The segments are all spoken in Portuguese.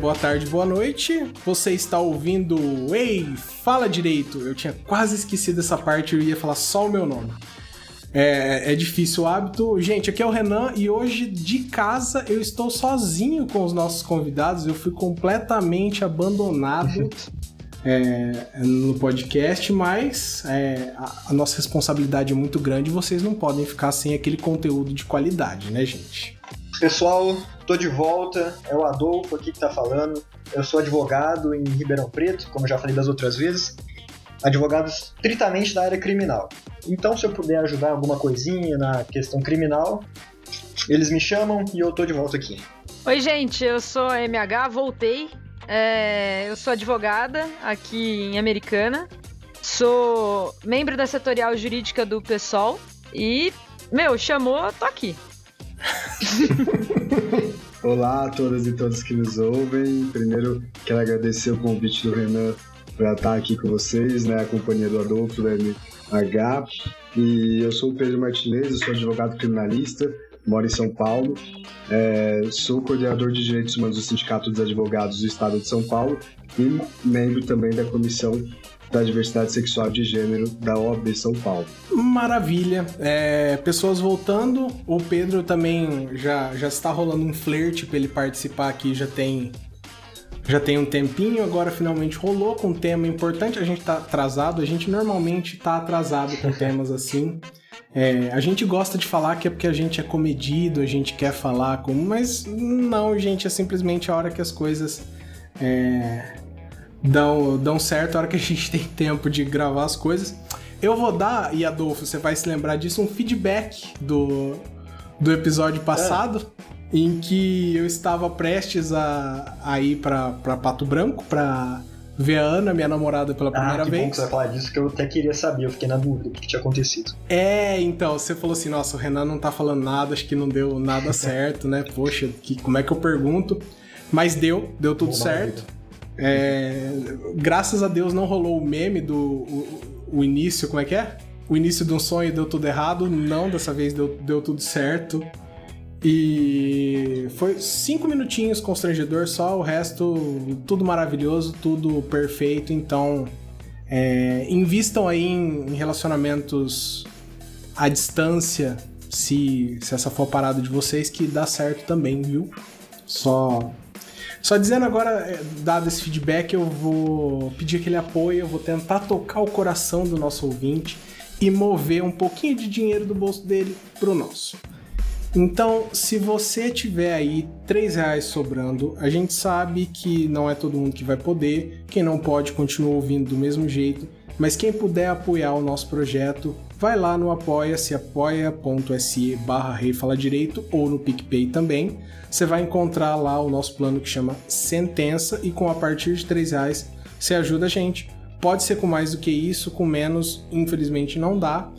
boa tarde, boa noite. Você está ouvindo Ei, fala direito. Eu tinha quase esquecido essa parte, eu ia falar só o meu nome. É, é difícil o hábito. Gente, aqui é o Renan e hoje de casa eu estou sozinho com os nossos convidados. Eu fui completamente abandonado é, no podcast, mas é, a, a nossa responsabilidade é muito grande vocês não podem ficar sem aquele conteúdo de qualidade, né, gente? Pessoal, tô de volta. É o Adolfo aqui que tá falando. Eu sou advogado em Ribeirão Preto, como já falei das outras vezes. Advogado estritamente da área criminal. Então, se eu puder ajudar alguma coisinha na questão criminal, eles me chamam e eu tô de volta aqui. Oi, gente, eu sou MH, voltei. É, eu sou advogada aqui em Americana. Sou membro da setorial jurídica do PSOL. E, meu, chamou, tô aqui. Olá a todas e todos que nos ouvem. Primeiro, quero agradecer o convite do Renan para estar aqui com vocês, né? A companhia do Adolfo, do MH. E eu sou o Pedro Martinez, sou advogado criminalista, moro em São Paulo. É, sou coordenador de direitos humanos do Sindicato dos Advogados do Estado de São Paulo e membro também da Comissão da Diversidade Sexual de Gênero da OAB São Paulo. Maravilha. É, pessoas voltando, o Pedro também já, já está rolando um flerte para ele participar aqui, já tem já tem um tempinho, agora finalmente rolou com um tema importante. A gente tá atrasado, a gente normalmente tá atrasado com temas assim. É, a gente gosta de falar que é porque a gente é comedido, a gente quer falar como, mas não, gente, é simplesmente a hora que as coisas é, dão, dão certo, a hora que a gente tem tempo de gravar as coisas. Eu vou dar, e Adolfo, você vai se lembrar disso, um feedback do, do episódio passado, é. em que eu estava prestes a, a ir para Pato Branco para ver a Ana, minha namorada, pela primeira ah, que vez. Bom que você vai falar disso, que eu até queria saber, eu fiquei na dúvida do que tinha acontecido. É, então, você falou assim, nossa, o Renan não tá falando nada, acho que não deu nada certo, né? Poxa, que, como é que eu pergunto? Mas deu, deu tudo Bom, certo. É, graças a Deus não rolou o meme do o, o, início, como é que é? O início de um sonho deu tudo errado. Não, dessa vez deu, deu tudo certo. E foi cinco minutinhos constrangedor, só o resto tudo maravilhoso, tudo perfeito. Então, é, invistam aí em relacionamentos à distância, se, se essa for a parada de vocês, que dá certo também, viu? Só só dizendo agora, é, dado esse feedback, eu vou pedir aquele apoio, eu vou tentar tocar o coração do nosso ouvinte e mover um pouquinho de dinheiro do bolso dele pro nosso. Então, se você tiver aí 3 reais sobrando, a gente sabe que não é todo mundo que vai poder, quem não pode continua ouvindo do mesmo jeito, mas quem puder apoiar o nosso projeto, vai lá no apoia-se, apoia.se barra Rei Fala Direito ou no PicPay também. Você vai encontrar lá o nosso plano que chama Sentença e com a partir de 3 reais você ajuda a gente. Pode ser com mais do que isso, com menos, infelizmente não dá.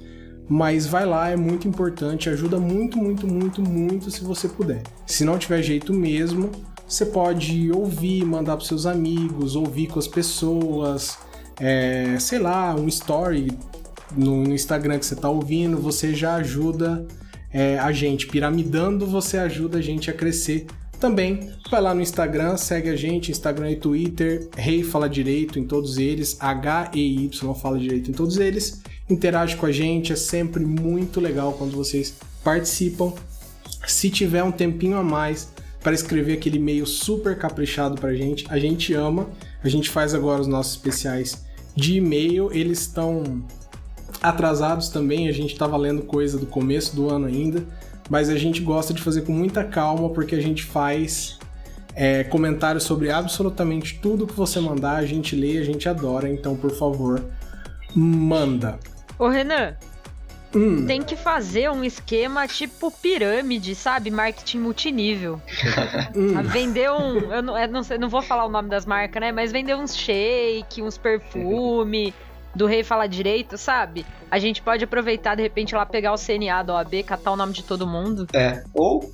Mas vai lá, é muito importante, ajuda muito, muito, muito, muito se você puder. Se não tiver jeito mesmo, você pode ouvir, mandar para seus amigos, ouvir com as pessoas, é, sei lá, um story no, no Instagram que você está ouvindo, você já ajuda é, a gente. Piramidando, você ajuda a gente a crescer também. Vai lá no Instagram, segue a gente, Instagram e Twitter, Rei Fala Direito em todos eles, H-E-Y Fala Direito em todos eles. Interage com a gente, é sempre muito legal quando vocês participam. Se tiver um tempinho a mais para escrever aquele e-mail super caprichado pra gente, a gente ama. A gente faz agora os nossos especiais de e-mail, eles estão atrasados também, a gente estava lendo coisa do começo do ano ainda, mas a gente gosta de fazer com muita calma porque a gente faz é, comentários sobre absolutamente tudo que você mandar, a gente lê, a gente adora, então por favor, manda. Ô Renan, Hum. Tem que fazer um esquema tipo pirâmide, sabe? Marketing multinível. hum. Vender um. Eu não, eu não, sei, não vou falar o nome das marcas, né? Mas vender uns shake, uns perfume do rei falar direito, sabe? A gente pode aproveitar, de repente, lá pegar o CNA da OAB, catar o nome de todo mundo. É. Ou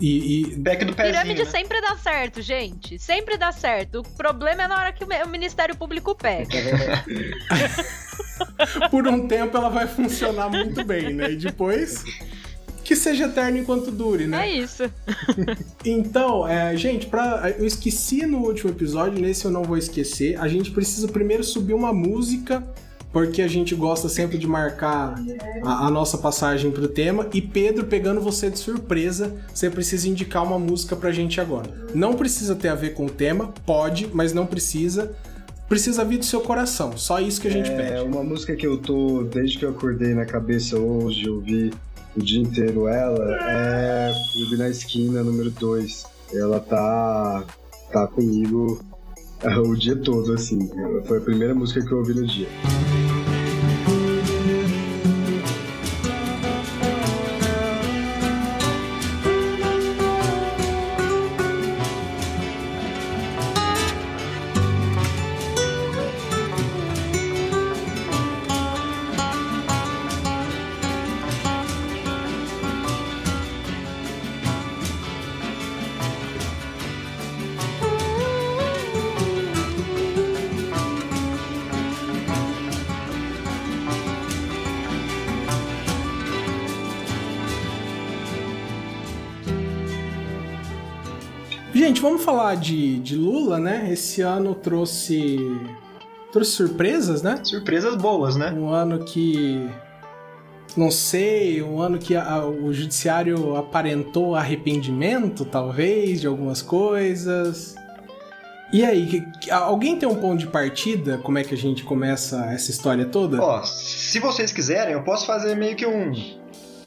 e, e... Back do pezinho, Pirâmide né? sempre dá certo, gente. Sempre dá certo. O problema é na hora que o Ministério Público pega. Por um tempo ela vai funcionar muito bem, né? E depois. que seja eterno enquanto dure, né? É isso. então, é, gente, pra, eu esqueci no último episódio, nesse eu não vou esquecer. A gente precisa primeiro subir uma música porque a gente gosta sempre de marcar a, a, nossa passagem pro tema. E Pedro, pegando você de surpresa, você precisa indicar uma música pra gente agora. Não precisa ter a ver com o tema, pode, mas não precisa. Precisa vir do seu coração, só isso que a gente é, pede. É uma música que eu tô, desde que eu acordei na cabeça hoje, eu vi o dia inteiro ela, é Clube na Esquina, número 2. Ela tá, tá comigo o dia todo, assim. Foi a primeira música que eu ouvi no dia. Gente, vamos falar de, de Lula, né? Esse ano trouxe. trouxe surpresas, né? Surpresas boas, né? Um ano que. Não sei, um ano que a, o judiciário aparentou arrependimento, talvez, de algumas coisas. E aí, alguém tem um ponto de partida? Como é que a gente começa essa história toda? Ó, se vocês quiserem, eu posso fazer meio que um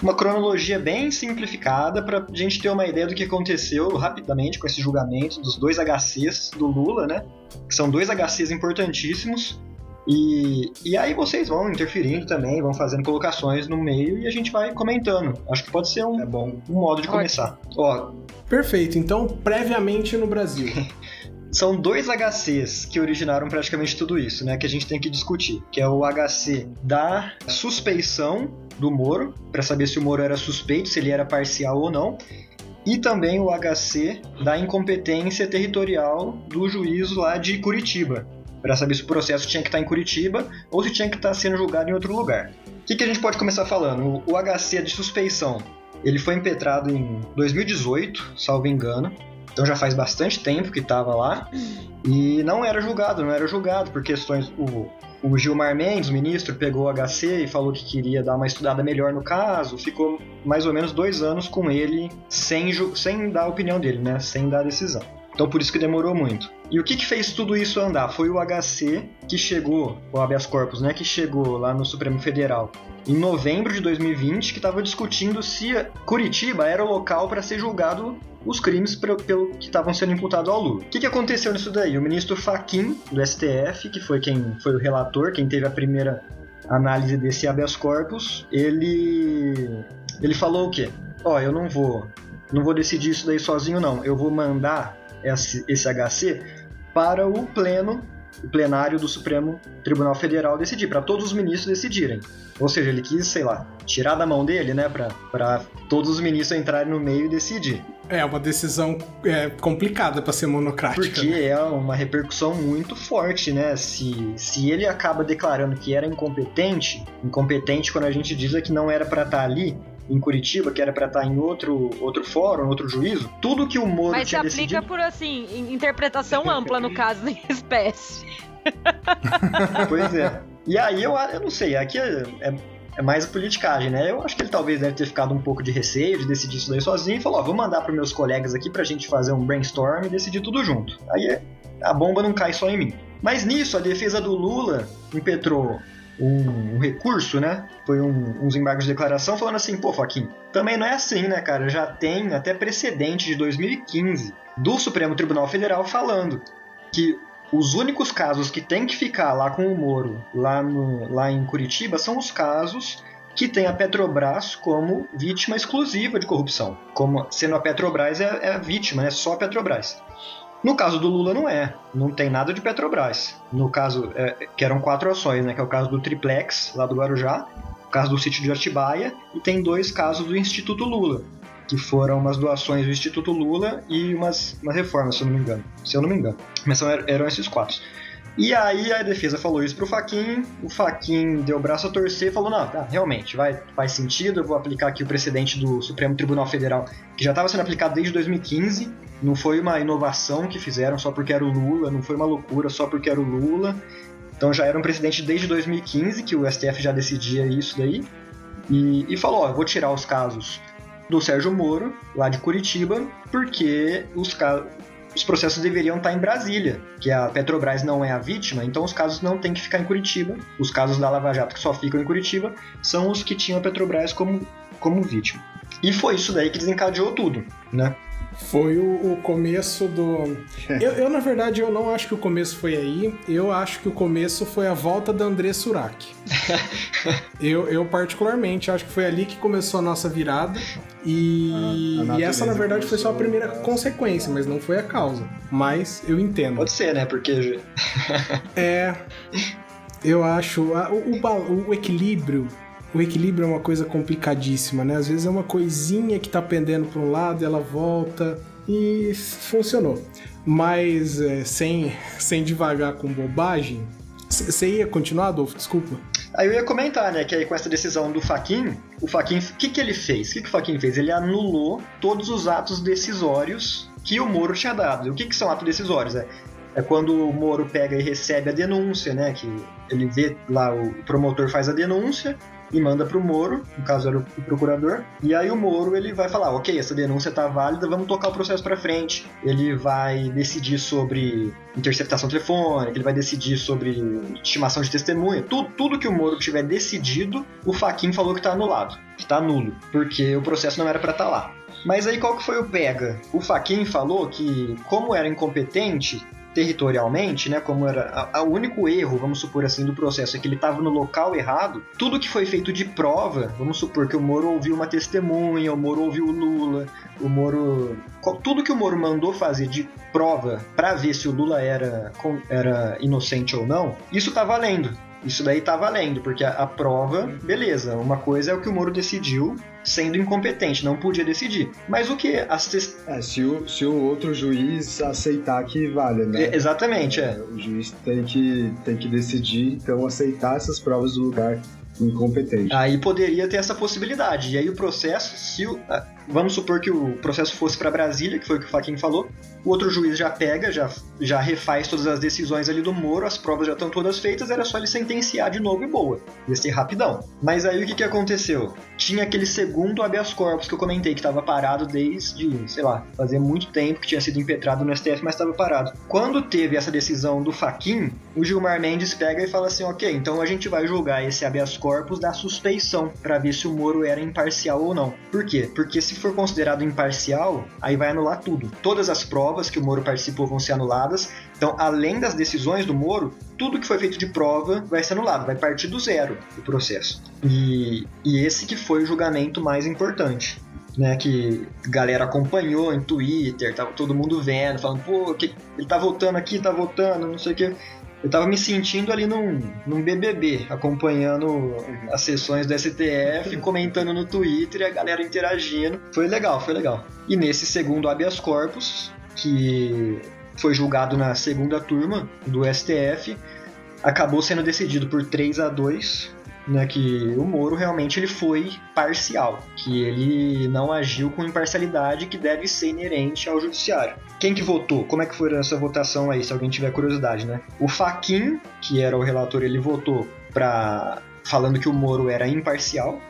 uma cronologia bem simplificada para a gente ter uma ideia do que aconteceu rapidamente com esse julgamento dos dois HCs do Lula, né? Que são dois HCs importantíssimos. E, e aí vocês vão interferindo também, vão fazendo colocações no meio e a gente vai comentando. Acho que pode ser um, é bom. um modo de começar. Ó, Perfeito, então previamente no Brasil. são dois HCs que originaram praticamente tudo isso, né? Que a gente tem que discutir. Que é o HC da suspeição do Moro, para saber se o Moro era suspeito, se ele era parcial ou não, e também o HC da incompetência territorial do juízo lá de Curitiba, para saber se o processo tinha que estar em Curitiba ou se tinha que estar sendo julgado em outro lugar. O que, que a gente pode começar falando? O HC de suspeição, ele foi impetrado em 2018, salvo engano, então já faz bastante tempo que estava lá e não era julgado, não era julgado por questões. O, o Gilmar Mendes, ministro, pegou o HC e falou que queria dar uma estudada melhor no caso. Ficou mais ou menos dois anos com ele sem, sem dar a opinião dele, né? Sem dar a decisão. Então por isso que demorou muito. E o que, que fez tudo isso andar? Foi o HC que chegou, o habeas corpus, né? Que chegou lá no Supremo Federal em novembro de 2020, que estava discutindo se Curitiba era o local para ser julgado os crimes pelo, que estavam sendo imputados ao Lula. O que, que aconteceu nisso daí? O ministro Faquim, do STF, que foi quem foi o relator, quem teve a primeira análise desse habeas corpus, ele ele falou o quê? Ó, oh, eu não vou não vou decidir isso daí sozinho não. Eu vou mandar esse, esse HC para o pleno o plenário do Supremo Tribunal Federal decidir, para todos os ministros decidirem. Ou seja, ele quis, sei lá, tirar da mão dele, né, para todos os ministros entrarem no meio e decidir. É uma decisão é, complicada para ser monocrática. Porque né? é uma repercussão muito forte, né? Se, se ele acaba declarando que era incompetente, incompetente quando a gente diz é que não era para estar tá ali, em Curitiba, que era para estar tá em outro, outro fórum, outro juízo, tudo que o Moro Mas tinha se aplica decidido... por, assim, interpretação ampla, no caso, em espécie. pois é. E aí eu, eu não sei, aqui é, é, é, mais politicagem, né? Eu acho que ele talvez deve ter ficado um pouco de receio de decidir isso daí sozinho e falou: ó, vou mandar para meus colegas aqui pra gente fazer um brainstorm e decidir tudo junto. Aí a bomba não cai só em mim. Mas nisso, a defesa do Lula impetrou um, um, recurso, né? Foi um, uns embargos de declaração falando assim, pô, Joaquim, também não é assim, né, cara? Já tem até precedente de 2015 do Supremo Tribunal Federal falando que os únicos casos que tem que ficar lá com o Moro, lá, no, lá em Curitiba, são os casos que tem a Petrobras como vítima exclusiva de corrupção. Como sendo a Petrobras é, é a vítima, é só a Petrobras. No caso do Lula não é, não tem nada de Petrobras. No caso, é, que eram quatro ações, né, que é o caso do Triplex, lá do Guarujá, o caso do sítio de Atibaia, e tem dois casos do Instituto Lula, que foram umas doações do Instituto Lula e umas, uma reforma, se eu não me engano. Se eu não me engano. Mas são, eram esses quatro. E aí a defesa falou isso pro Faquin, o Faquin deu o braço a torcer e falou: não, tá, realmente, vai, faz sentido, eu vou aplicar aqui o precedente do Supremo Tribunal Federal, que já estava sendo aplicado desde 2015. Não foi uma inovação que fizeram só porque era o Lula, não foi uma loucura só porque era o Lula. Então já era um precedente desde 2015 que o STF já decidia isso daí. E, e falou: ó, vou tirar os casos do Sérgio Moro, lá de Curitiba, porque os, os processos deveriam estar em Brasília, que a Petrobras não é a vítima, então os casos não têm que ficar em Curitiba. Os casos da Lava Jato que só ficam em Curitiba são os que tinham a Petrobras como, como vítima. E foi isso daí que desencadeou tudo, né? Foi o, o começo do. eu, eu, na verdade, eu não acho que o começo foi aí. Eu acho que o começo foi a volta da André Surak. eu, eu, particularmente, acho que foi ali que começou a nossa virada. E, ah, e essa, na verdade, foi só a primeira consequência, mas não foi a causa. Mas eu entendo. Pode ser, né? Porque. é. Eu acho. O, o, o equilíbrio o equilíbrio é uma coisa complicadíssima, né? Às vezes é uma coisinha que tá pendendo para um lado, ela volta e funcionou. Mas é, sem, sem devagar com bobagem. Você ia continuar, Adolfo? Desculpa. Aí eu ia comentar, né, que aí com essa decisão do Faquin, o Faquin, o que, que ele fez? O que, que o Faquin fez? Ele anulou todos os atos decisórios que o Moro tinha dado. E o que, que são atos decisórios? É, é quando o Moro pega e recebe a denúncia, né, que ele vê lá, o promotor faz a denúncia, e manda para o Moro, no caso era o procurador, e aí o Moro ele vai falar, ok, essa denúncia está válida, vamos tocar o processo para frente. Ele vai decidir sobre interceptação telefônica, ele vai decidir sobre estimação de testemunha, tudo, tudo que o Moro tiver decidido, o Faquin falou que está anulado, que está nulo, porque o processo não era para estar tá lá. Mas aí qual que foi o pega? O Faquin falou que, como era incompetente, territorialmente, né, como era o único erro, vamos supor assim, do processo é que ele estava no local errado, tudo que foi feito de prova, vamos supor que o Moro ouviu uma testemunha, o Moro ouviu o Lula, o Moro, tudo que o Moro mandou fazer de prova para ver se o Lula era era inocente ou não, isso tá valendo. Isso daí tá valendo, porque a, a prova, beleza, uma coisa é o que o Moro decidiu, sendo incompetente, não podia decidir. Mas o que? As test... é, se, o, se o outro juiz aceitar que vale, né? Exatamente, é. O juiz tem que, tem que decidir, então aceitar essas provas do lugar incompetente. Aí poderia ter essa possibilidade. E aí o processo, se o, vamos supor que o processo fosse para Brasília, que foi o que o Faquin falou, o outro juiz já pega, já, já refaz todas as decisões ali do Moro, as provas já estão todas feitas, era só ele sentenciar de novo e boa. Ia ser rapidão. Mas aí o que, que aconteceu? Tinha aquele segundo habeas corpus que eu comentei, que estava parado desde, sei lá, fazia muito tempo que tinha sido impetrado no STF, mas estava parado. Quando teve essa decisão do Faquin, o Gilmar Mendes pega e fala assim: ok, então a gente vai julgar esse habeas corpus da suspeição, para ver se o Moro era imparcial ou não. Por quê? Porque se for considerado imparcial, aí vai anular tudo. Todas as provas que o Moro participou vão ser anuladas. Então, além das decisões do Moro, tudo que foi feito de prova vai ser anulado, vai partir do zero o processo. E, e esse que foi o julgamento mais importante. Né, que galera acompanhou em Twitter, tava todo mundo vendo, falando, pô, ele tá voltando aqui, tá voltando, não sei o que eu tava me sentindo ali num, num BBB, acompanhando as sessões do STF, comentando no Twitter e a galera interagindo. Foi legal, foi legal. E nesse segundo habeas corpus, que foi julgado na segunda turma do STF, acabou sendo decidido por 3 a 2 né, que o Moro realmente ele foi parcial, que ele não agiu com imparcialidade que deve ser inerente ao judiciário. Quem que votou? Como é que foi essa votação aí, se alguém tiver curiosidade, né? O Faquin, que era o relator, ele votou para falando que o Moro era imparcial.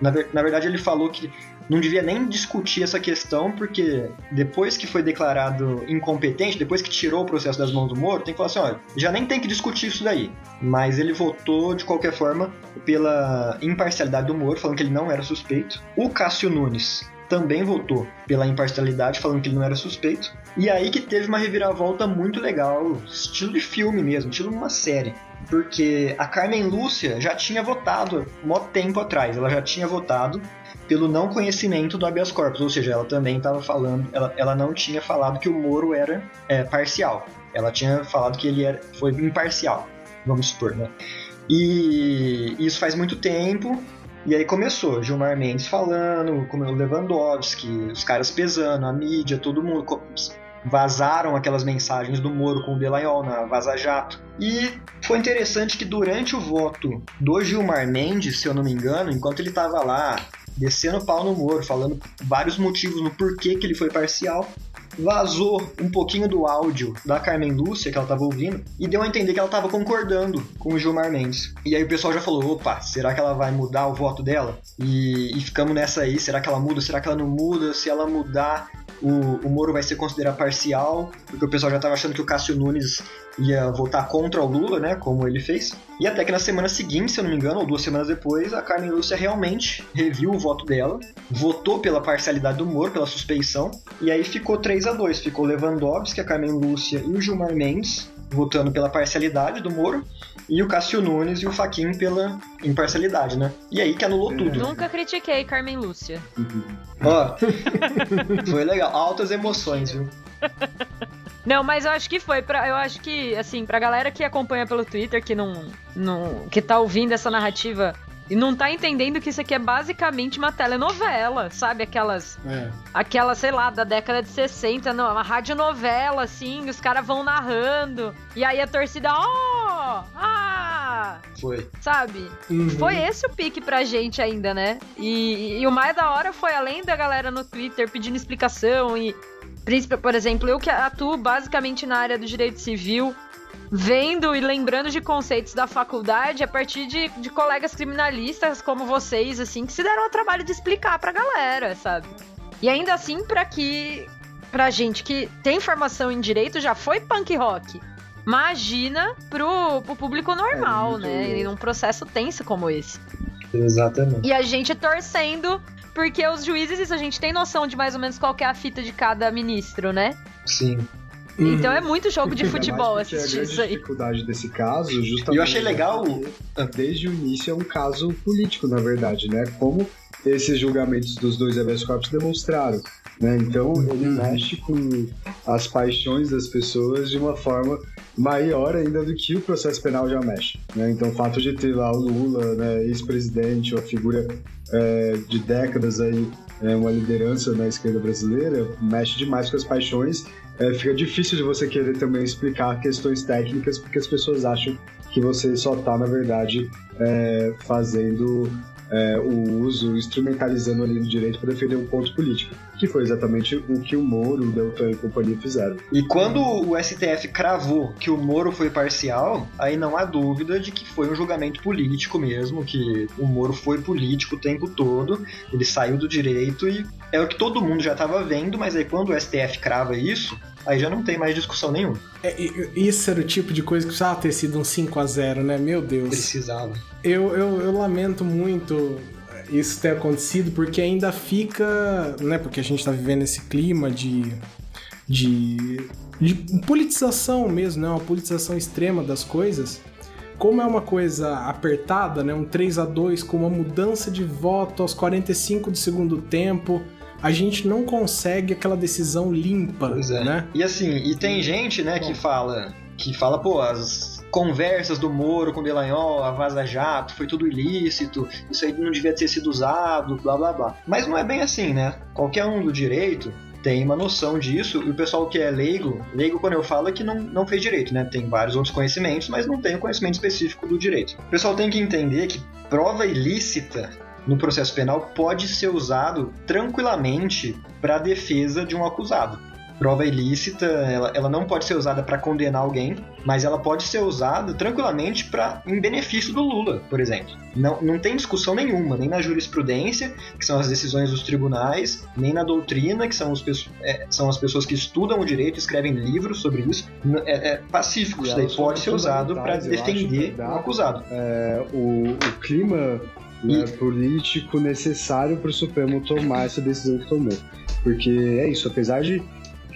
Na, na verdade, ele falou que não devia nem discutir essa questão, porque depois que foi declarado incompetente, depois que tirou o processo das mãos do Moro, tem que falar assim: olha, já nem tem que discutir isso daí. Mas ele votou, de qualquer forma, pela imparcialidade do Moro, falando que ele não era suspeito. O Cássio Nunes também votou pela imparcialidade, falando que ele não era suspeito. E aí que teve uma reviravolta muito legal, estilo de filme mesmo, estilo de uma série. Porque a Carmen Lúcia já tinha votado mó tempo atrás, ela já tinha votado pelo não conhecimento do habeas corpus, ou seja, ela também estava falando, ela, ela não tinha falado que o Moro era é, parcial, ela tinha falado que ele era, foi imparcial, vamos supor, né? E isso faz muito tempo, e aí começou, Gilmar Mendes falando, como o Lewandowski, os caras pesando, a mídia, todo mundo vazaram aquelas mensagens do Moro com o Delanhol na Vaza Jato. E foi interessante que durante o voto do Gilmar Mendes, se eu não me engano, enquanto ele estava lá descendo pau no Moro, falando vários motivos no porquê que ele foi parcial, vazou um pouquinho do áudio da Carmen Lúcia que ela tava ouvindo e deu a entender que ela tava concordando com o Gilmar Mendes. E aí o pessoal já falou: opa, será que ela vai mudar o voto dela? E, e ficamos nessa aí: será que ela muda? Será que ela não muda? Se ela mudar, o, o Moro vai ser considerado parcial, porque o pessoal já estava achando que o Cássio Nunes ia votar contra o Lula, né, como ele fez. E até que na semana seguinte, se eu não me engano, ou duas semanas depois, a Carmen Lúcia realmente reviu o voto dela, votou pela parcialidade do Moro, pela suspeição, e aí ficou 3 a 2 Ficou Lewandowski, a Carmen Lúcia e o Gilmar Mendes votando pela parcialidade do Moro, e o Cássio Nunes e o Faquin pela imparcialidade, né? E aí que anulou tudo. Nunca critiquei Carmen Lúcia. Ó, foi legal. Altas emoções, viu? Não, mas eu acho que foi para eu acho que assim, pra galera que acompanha pelo Twitter que não, não que tá ouvindo essa narrativa e não tá entendendo que isso aqui é basicamente uma telenovela, sabe? Aquelas. É. Aquela, sei lá, da década de 60, não, uma radionovela, assim, os caras vão narrando. E aí a torcida, oh! Ah! Foi. Sabe? Uhum. Foi esse o pique pra gente ainda, né? E, e, e o mais da hora foi, além da galera no Twitter pedindo explicação e. Por exemplo, eu que atuo basicamente na área do direito civil, vendo e lembrando de conceitos da faculdade a partir de, de colegas criminalistas como vocês, assim, que se deram ao trabalho de explicar pra galera, sabe? E ainda assim, para que. pra gente que tem formação em direito, já foi punk rock. Imagina pro, pro público normal, é, né? Em um processo tenso como esse. Exatamente. E a gente torcendo, porque os juízes, isso a gente tem noção de mais ou menos qual é a fita de cada ministro, né? Sim. Então é muito jogo de futebol assistir isso aí. A dificuldade desse caso, justamente. Eu achei legal. Desde o início é um caso político, na verdade, né? Como esses julgamentos dos dois habeas corpus demonstraram. Né? Então ele uhum. mexe com as paixões das pessoas de uma forma maior ainda do que o processo penal já mexe. Né? Então o fato de ter lá o Lula, né, ex-presidente, uma figura é, de décadas aí, é, uma liderança na esquerda brasileira, mexe demais com as paixões é, fica difícil de você querer também explicar questões técnicas, porque as pessoas acham que você só está, na verdade, é, fazendo é, o uso, instrumentalizando ali o direito para defender um ponto político, que foi exatamente o que o Moro, o Deltan e companhia fizeram. E quando o STF cravou que o Moro foi parcial, aí não há dúvida de que foi um julgamento político mesmo, que o Moro foi político o tempo todo, ele saiu do direito e é o que todo mundo já estava vendo, mas aí quando o STF crava isso, aí já não tem mais discussão nenhuma. É, isso era o tipo de coisa que precisava ter sido um 5 a 0 né? Meu Deus. Precisava. Eu, eu, eu lamento muito isso ter acontecido, porque ainda fica, né? Porque a gente tá vivendo esse clima de. de. de politização mesmo, né? Uma politização extrema das coisas. Como é uma coisa apertada, né? Um 3 a 2 com uma mudança de voto aos 45 do segundo tempo a gente não consegue aquela decisão limpa, é. né? E assim, e tem gente, né, que fala, que fala, pô, as conversas do Moro com Delanhol, a Vaza Jato, foi tudo ilícito, isso aí não devia ter sido usado, blá blá blá. Mas não é bem assim, né? Qualquer um do direito tem uma noção disso, e o pessoal que é leigo, leigo quando eu falo é que não, não fez direito, né? Tem vários outros conhecimentos, mas não tem o conhecimento específico do direito. O pessoal tem que entender que prova ilícita no processo penal pode ser usado tranquilamente para a defesa de um acusado. Prova ilícita, ela, ela não pode ser usada para condenar alguém, mas ela pode ser usada tranquilamente para em benefício do Lula, por exemplo. Não, não tem discussão nenhuma, nem na jurisprudência, que são as decisões dos tribunais, nem na doutrina, que são, os, é, são as pessoas que estudam o direito, escrevem livros sobre isso. É, é pacífico, isso daí pode ser usado para defender o um acusado. É, o, o clima né, político necessário para o Supremo tomar essa decisão que tomou. Porque é isso, apesar de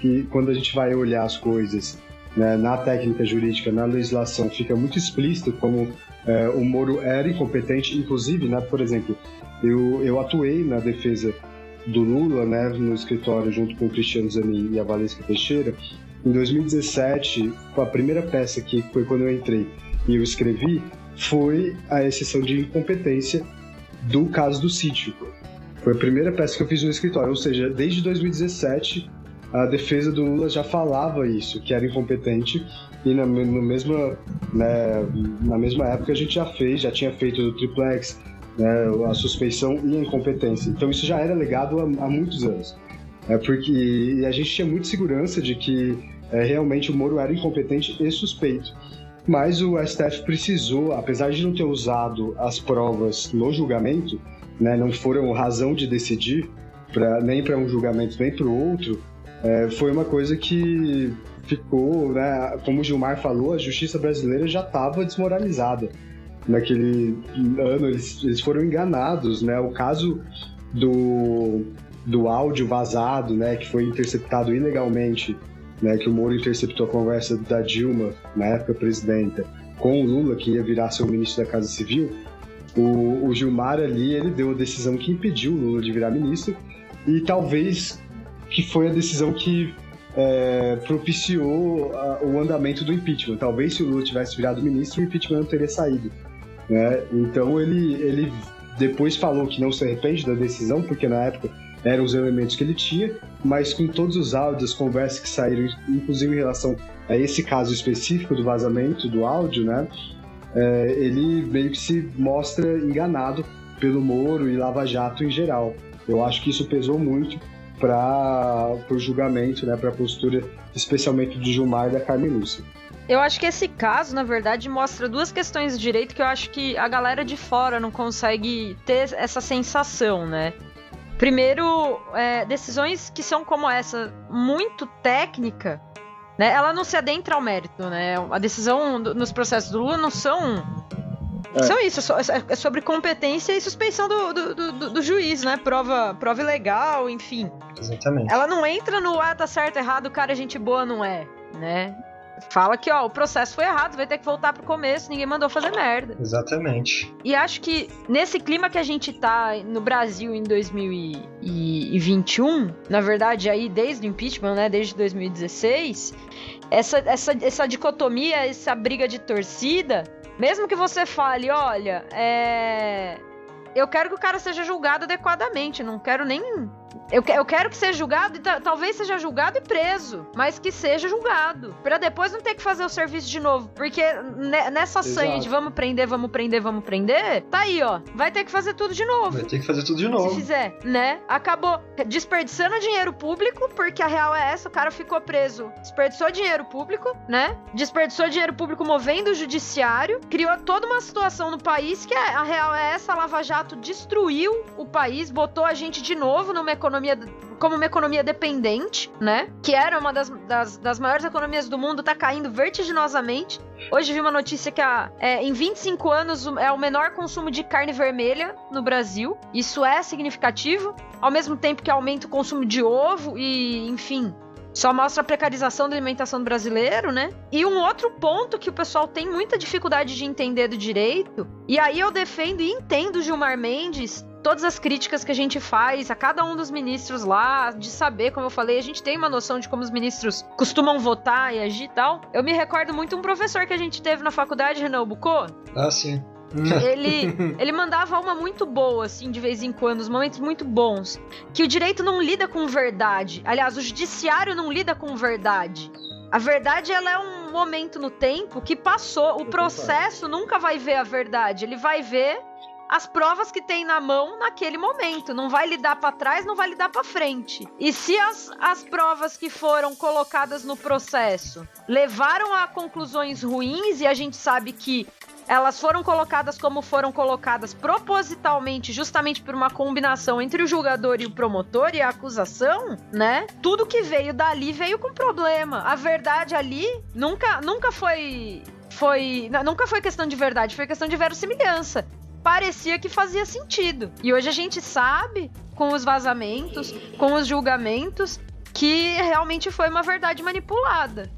que quando a gente vai olhar as coisas né, na técnica jurídica, na legislação, fica muito explícito como é, o Moro era incompetente, inclusive, né, por exemplo, eu, eu atuei na defesa do Lula né, no escritório junto com o Cristiano Zanin e a Valesca Teixeira. Em 2017, a primeira peça que foi quando eu entrei e eu escrevi foi a exceção de incompetência do caso do sítio. Foi a primeira peça que eu fiz no escritório, ou seja, desde 2017 a defesa do Lula já falava isso, que era incompetente, e na, no mesma, né, na mesma época a gente já fez, já tinha feito do triplex, né, a suspeição e a incompetência. Então isso já era legado há, há muitos anos. É porque a gente tinha muita segurança de que é, realmente o Moro era incompetente e suspeito. Mas o STF precisou, apesar de não ter usado as provas no julgamento, né, não foram razão de decidir, pra, nem para um julgamento nem para o outro, é, foi uma coisa que ficou, né, como o Gilmar falou, a justiça brasileira já estava desmoralizada. Naquele ano eles, eles foram enganados, né? O caso do, do áudio vazado, né, que foi interceptado ilegalmente, né, que o Moro interceptou a conversa da Dilma, na época presidenta, com o Lula, que ia virar seu ministro da Casa Civil, o, o Gilmar ali, ele deu a decisão que impediu o Lula de virar ministro e talvez que foi a decisão que é, propiciou a, o andamento do impeachment. Talvez se o Lula tivesse virado ministro, o impeachment não teria saído. Né? Então ele, ele depois falou que não se arrepende da decisão, porque na época eram os elementos que ele tinha, mas com todos os áudios, as conversas que saíram, inclusive em relação a esse caso específico do vazamento do áudio, né? É, ele meio que se mostra enganado pelo Moro e Lava Jato em geral. Eu acho que isso pesou muito para o julgamento, né, para a postura, especialmente do Gilmar e da Carmen Lúcia. Eu acho que esse caso, na verdade, mostra duas questões de direito que eu acho que a galera de fora não consegue ter essa sensação, né? Primeiro, é, decisões que são como essa, muito técnica, né? Ela não se adentra ao mérito, né? A decisão do, nos processos do Lula não são é. São isso, é, é sobre competência e suspeição do, do, do, do, juiz, né? Prova, prova ilegal, enfim. Exatamente. Ela não entra no ah, tá certo, errado, o cara é gente boa, não é, né? Fala que, ó, o processo foi errado, vai ter que voltar pro começo, ninguém mandou fazer merda. Exatamente. E acho que nesse clima que a gente tá no Brasil em 2021, na verdade, aí desde o impeachment, né, desde 2016, essa, essa, essa dicotomia, essa briga de torcida, mesmo que você fale, olha, é. Eu quero que o cara seja julgado adequadamente, não quero nem eu, eu quero que seja julgado e talvez seja julgado e preso, mas que seja julgado. para depois não ter que fazer o serviço de novo. Porque nessa sanha de vamos prender, vamos prender, vamos prender, tá aí, ó. Vai ter que fazer tudo de novo. Vai ter que fazer tudo de novo. Se fizer, né? Acabou desperdiçando dinheiro público, porque a real é essa, o cara ficou preso. Desperdiçou dinheiro público, né? Desperdiçou dinheiro público movendo o judiciário, criou toda uma situação no país que é, a real é essa, a Lava Jato destruiu o país, botou a gente de novo numa economia economia como uma economia dependente, né? Que era uma das, das, das maiores economias do mundo, tá caindo vertiginosamente. Hoje vi uma notícia que a, é, em 25 anos é o menor consumo de carne vermelha no Brasil. Isso é significativo. Ao mesmo tempo que aumenta o consumo de ovo e, enfim, só mostra a precarização da alimentação do brasileiro, né? E um outro ponto que o pessoal tem muita dificuldade de entender do direito, e aí eu defendo e entendo Gilmar Mendes todas as críticas que a gente faz a cada um dos ministros lá, de saber, como eu falei, a gente tem uma noção de como os ministros costumam votar e agir e tal. Eu me recordo muito um professor que a gente teve na faculdade, Renan Bucô. Ah, sim. Ele, ele mandava uma muito boa, assim, de vez em quando, os momentos muito bons. Que o direito não lida com verdade. Aliás, o judiciário não lida com verdade. A verdade, ela é um momento no tempo que passou. O processo nunca vai ver a verdade. Ele vai ver as provas que tem na mão naquele momento. Não vai lidar para trás, não vai lidar para frente. E se as, as provas que foram colocadas no processo levaram a conclusões ruins, e a gente sabe que elas foram colocadas como foram colocadas propositalmente, justamente por uma combinação entre o julgador e o promotor e a acusação, né? Tudo que veio dali veio com problema. A verdade ali nunca, nunca foi foi. Nunca foi questão de verdade, foi questão de verossimilhança parecia que fazia sentido. E hoje a gente sabe, com os vazamentos, com os julgamentos, que realmente foi uma verdade manipulada.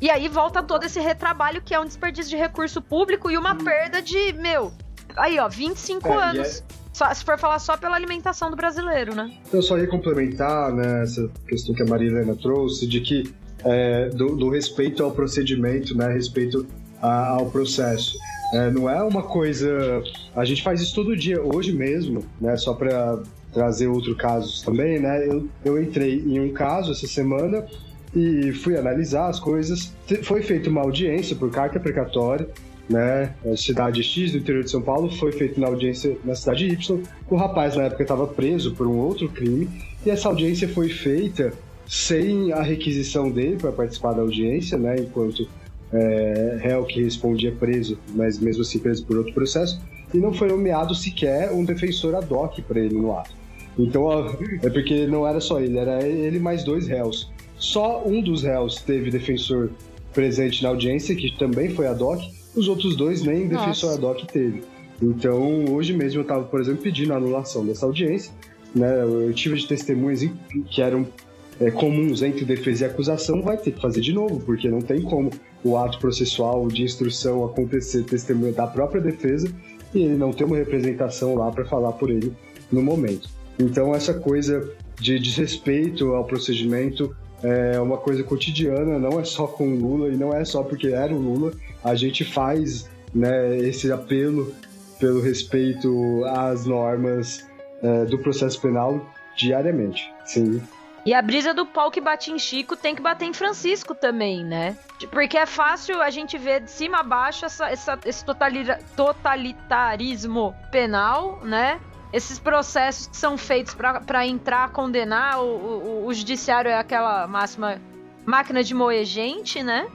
E aí volta todo esse retrabalho que é um desperdício de recurso público e uma perda de, meu, aí ó, 25 é, anos. É... Só, se for falar só pela alimentação do brasileiro, né? Eu só ia complementar né, essa questão que a Marilena trouxe, de que é, do, do, respeito ao procedimento, né, respeito a, ao processo. É, não é uma coisa. A gente faz isso todo dia, hoje mesmo, né? Só para trazer outros casos também, né? Eu, eu entrei em um caso essa semana e fui analisar as coisas. Foi feita uma audiência por carta precatória, né? Na cidade X do interior de São Paulo, foi feita uma audiência na cidade Y. O rapaz na época estava preso por um outro crime e essa audiência foi feita sem a requisição dele para participar da audiência, né? Enquanto é, réu que respondia preso, mas mesmo assim preso por outro processo, e não foi nomeado sequer um defensor ad hoc para ele no ato. Então, é porque não era só ele, era ele mais dois réus. Só um dos réus teve defensor presente na audiência, que também foi ad hoc, os outros dois nem Nossa. defensor ad hoc teve. Então, hoje mesmo eu estava, por exemplo, pedindo a anulação dessa audiência. Né? Eu tive de testemunhas que eram é, comuns entre defesa e acusação, vai ter que fazer de novo, porque não tem como o ato processual de instrução acontecer testemunha da própria defesa e ele não ter uma representação lá para falar por ele no momento. Então, essa coisa de desrespeito ao procedimento é uma coisa cotidiana, não é só com o Lula e não é só porque era o Lula. A gente faz né, esse apelo pelo respeito às normas é, do processo penal diariamente. Sim. E a brisa do pau que bate em Chico tem que bater em Francisco também, né? Porque é fácil a gente ver de cima a baixo essa, essa, esse totalitarismo penal, né? Esses processos que são feitos para entrar, condenar, o, o, o judiciário é aquela máxima máquina de moer gente, né?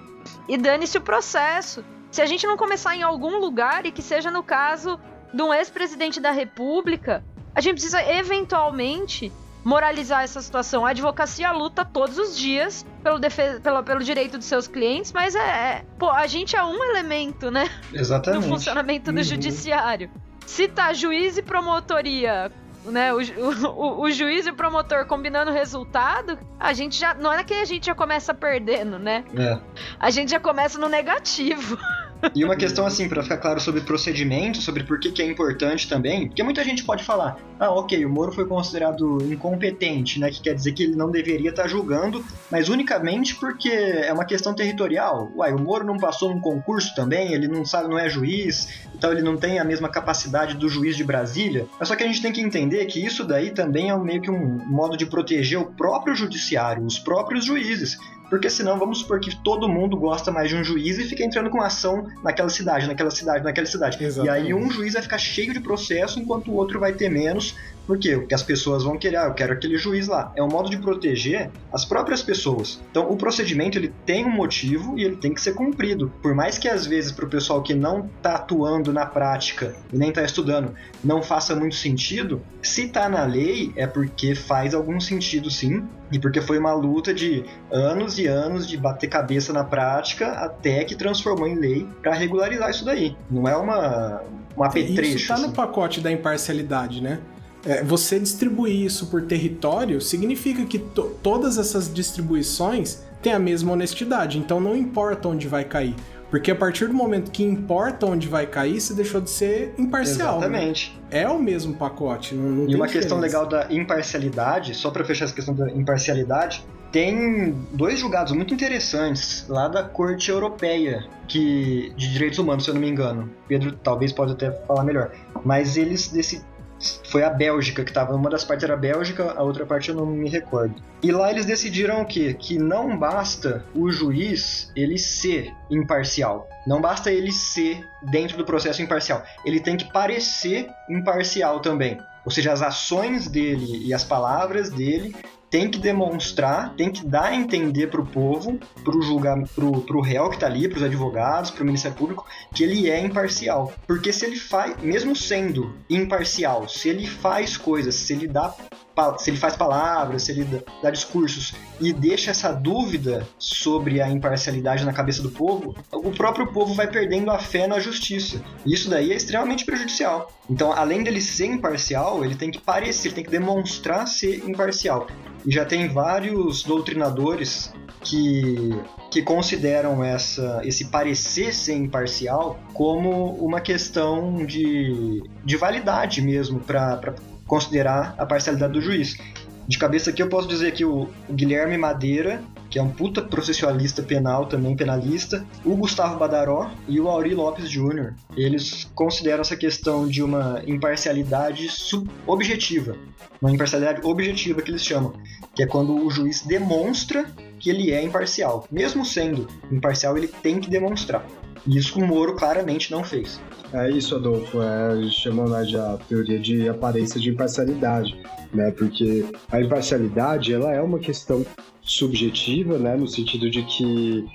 E dane-se o processo. Se a gente não começar em algum lugar, e que seja no caso de um ex-presidente da República, a gente precisa eventualmente moralizar essa situação. A advocacia luta todos os dias pelo, defesa, pelo, pelo direito dos seus clientes, mas é, é, Pô, a gente é um elemento, né? Exatamente. No funcionamento do uhum. judiciário. Se tá juiz e promotoria né, o, o, o, juiz e o promotor combinando o resultado, a gente já. Não é que a gente já começa perdendo, né? É. A gente já começa no negativo. E uma questão assim, para ficar claro sobre procedimento, sobre por que, que é importante também, porque muita gente pode falar, ah, ok, o Moro foi considerado incompetente, né? Que quer dizer que ele não deveria estar tá julgando, mas unicamente porque é uma questão territorial. Uai, o Moro não passou num concurso também, ele não sabe, não é juiz, então ele não tem a mesma capacidade do juiz de Brasília. Mas só que a gente tem que entender que isso daí também é meio que um modo de proteger o próprio judiciário, os próprios juízes porque senão vamos supor que todo mundo gosta mais de um juiz e fica entrando com ação naquela cidade, naquela cidade, naquela cidade. Exatamente. E aí um juiz vai ficar cheio de processo enquanto o outro vai ter menos, por quê? Porque as pessoas vão querer, ah, eu quero aquele juiz lá. É um modo de proteger as próprias pessoas. Então, o procedimento ele tem um motivo e ele tem que ser cumprido. Por mais que às vezes para o pessoal que não está atuando na prática e nem está estudando não faça muito sentido, se está na lei é porque faz algum sentido sim e porque foi uma luta de anos e anos de bater cabeça na prática até que transformou em lei para regularizar isso daí. Não é uma um apetrecho. Isso tá assim. no pacote da imparcialidade, né? É, você distribuir isso por território significa que to todas essas distribuições têm a mesma honestidade, então não importa onde vai cair. Porque a partir do momento que importa onde vai cair, você deixou de ser imparcial. Né? Exatamente. Né? É o mesmo pacote. Não, não e uma questão legal da imparcialidade, só para fechar essa questão da imparcialidade, tem dois julgados muito interessantes lá da Corte Europeia que de Direitos Humanos, se eu não me engano. Pedro talvez pode até falar melhor. Mas eles desse, foi a Bélgica que estava. Uma das partes era a Bélgica, a outra parte eu não me recordo. E lá eles decidiram o quê? Que não basta o juiz ele ser imparcial. Não basta ele ser dentro do processo imparcial. Ele tem que parecer imparcial também. Ou seja, as ações dele e as palavras dele tem que demonstrar, tem que dar a entender para o povo, para o julgar, pro, réu que está ali, para os advogados, para o Ministério Público, que ele é imparcial. Porque se ele faz, mesmo sendo imparcial, se ele faz coisas, se ele dá se ele faz palavras, se ele dá discursos e deixa essa dúvida sobre a imparcialidade na cabeça do povo, o próprio povo vai perdendo a fé na justiça. E isso daí é extremamente prejudicial. Então, além dele ser imparcial, ele tem que parecer, ele tem que demonstrar ser imparcial. E já tem vários doutrinadores que, que consideram essa, esse parecer ser imparcial como uma questão de, de validade mesmo para considerar a parcialidade do juiz. De cabeça aqui eu posso dizer que o Guilherme Madeira, que é um puta processualista penal também, penalista, o Gustavo Badaró e o Auri Lopes Jr. Eles consideram essa questão de uma imparcialidade objetiva, uma imparcialidade objetiva que eles chamam, que é quando o juiz demonstra que ele é imparcial. Mesmo sendo imparcial, ele tem que demonstrar. E isso o Moro claramente não fez. É isso, Adolfo. É, chamam né, de a teoria de aparência de imparcialidade, né? Porque a imparcialidade ela é uma questão subjetiva, né? No sentido de que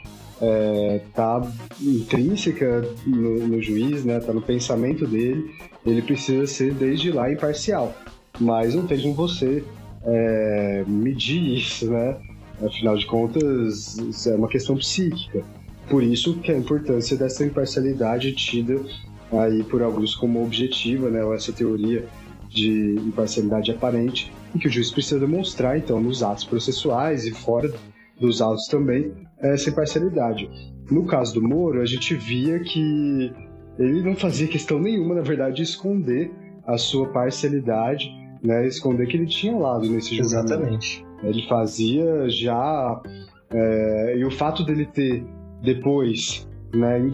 é, tá intrínseca no, no, juiz, né? Tá no pensamento dele. Ele precisa ser desde lá imparcial. Mas não tem como você é, medir isso, né? Afinal de contas, isso é uma questão psíquica. Por isso que a importância dessa imparcialidade tida aí por alguns como objetiva, né, ou essa teoria de imparcialidade aparente, e que o juiz precisa demonstrar, então, nos atos processuais e fora dos autos também, essa imparcialidade. No caso do Moro, a gente via que ele não fazia questão nenhuma, na verdade, de esconder a sua parcialidade, né, esconder que ele tinha lado nesse julgamento. Exatamente. Ele fazia já. É, e o fato dele ter depois, né, em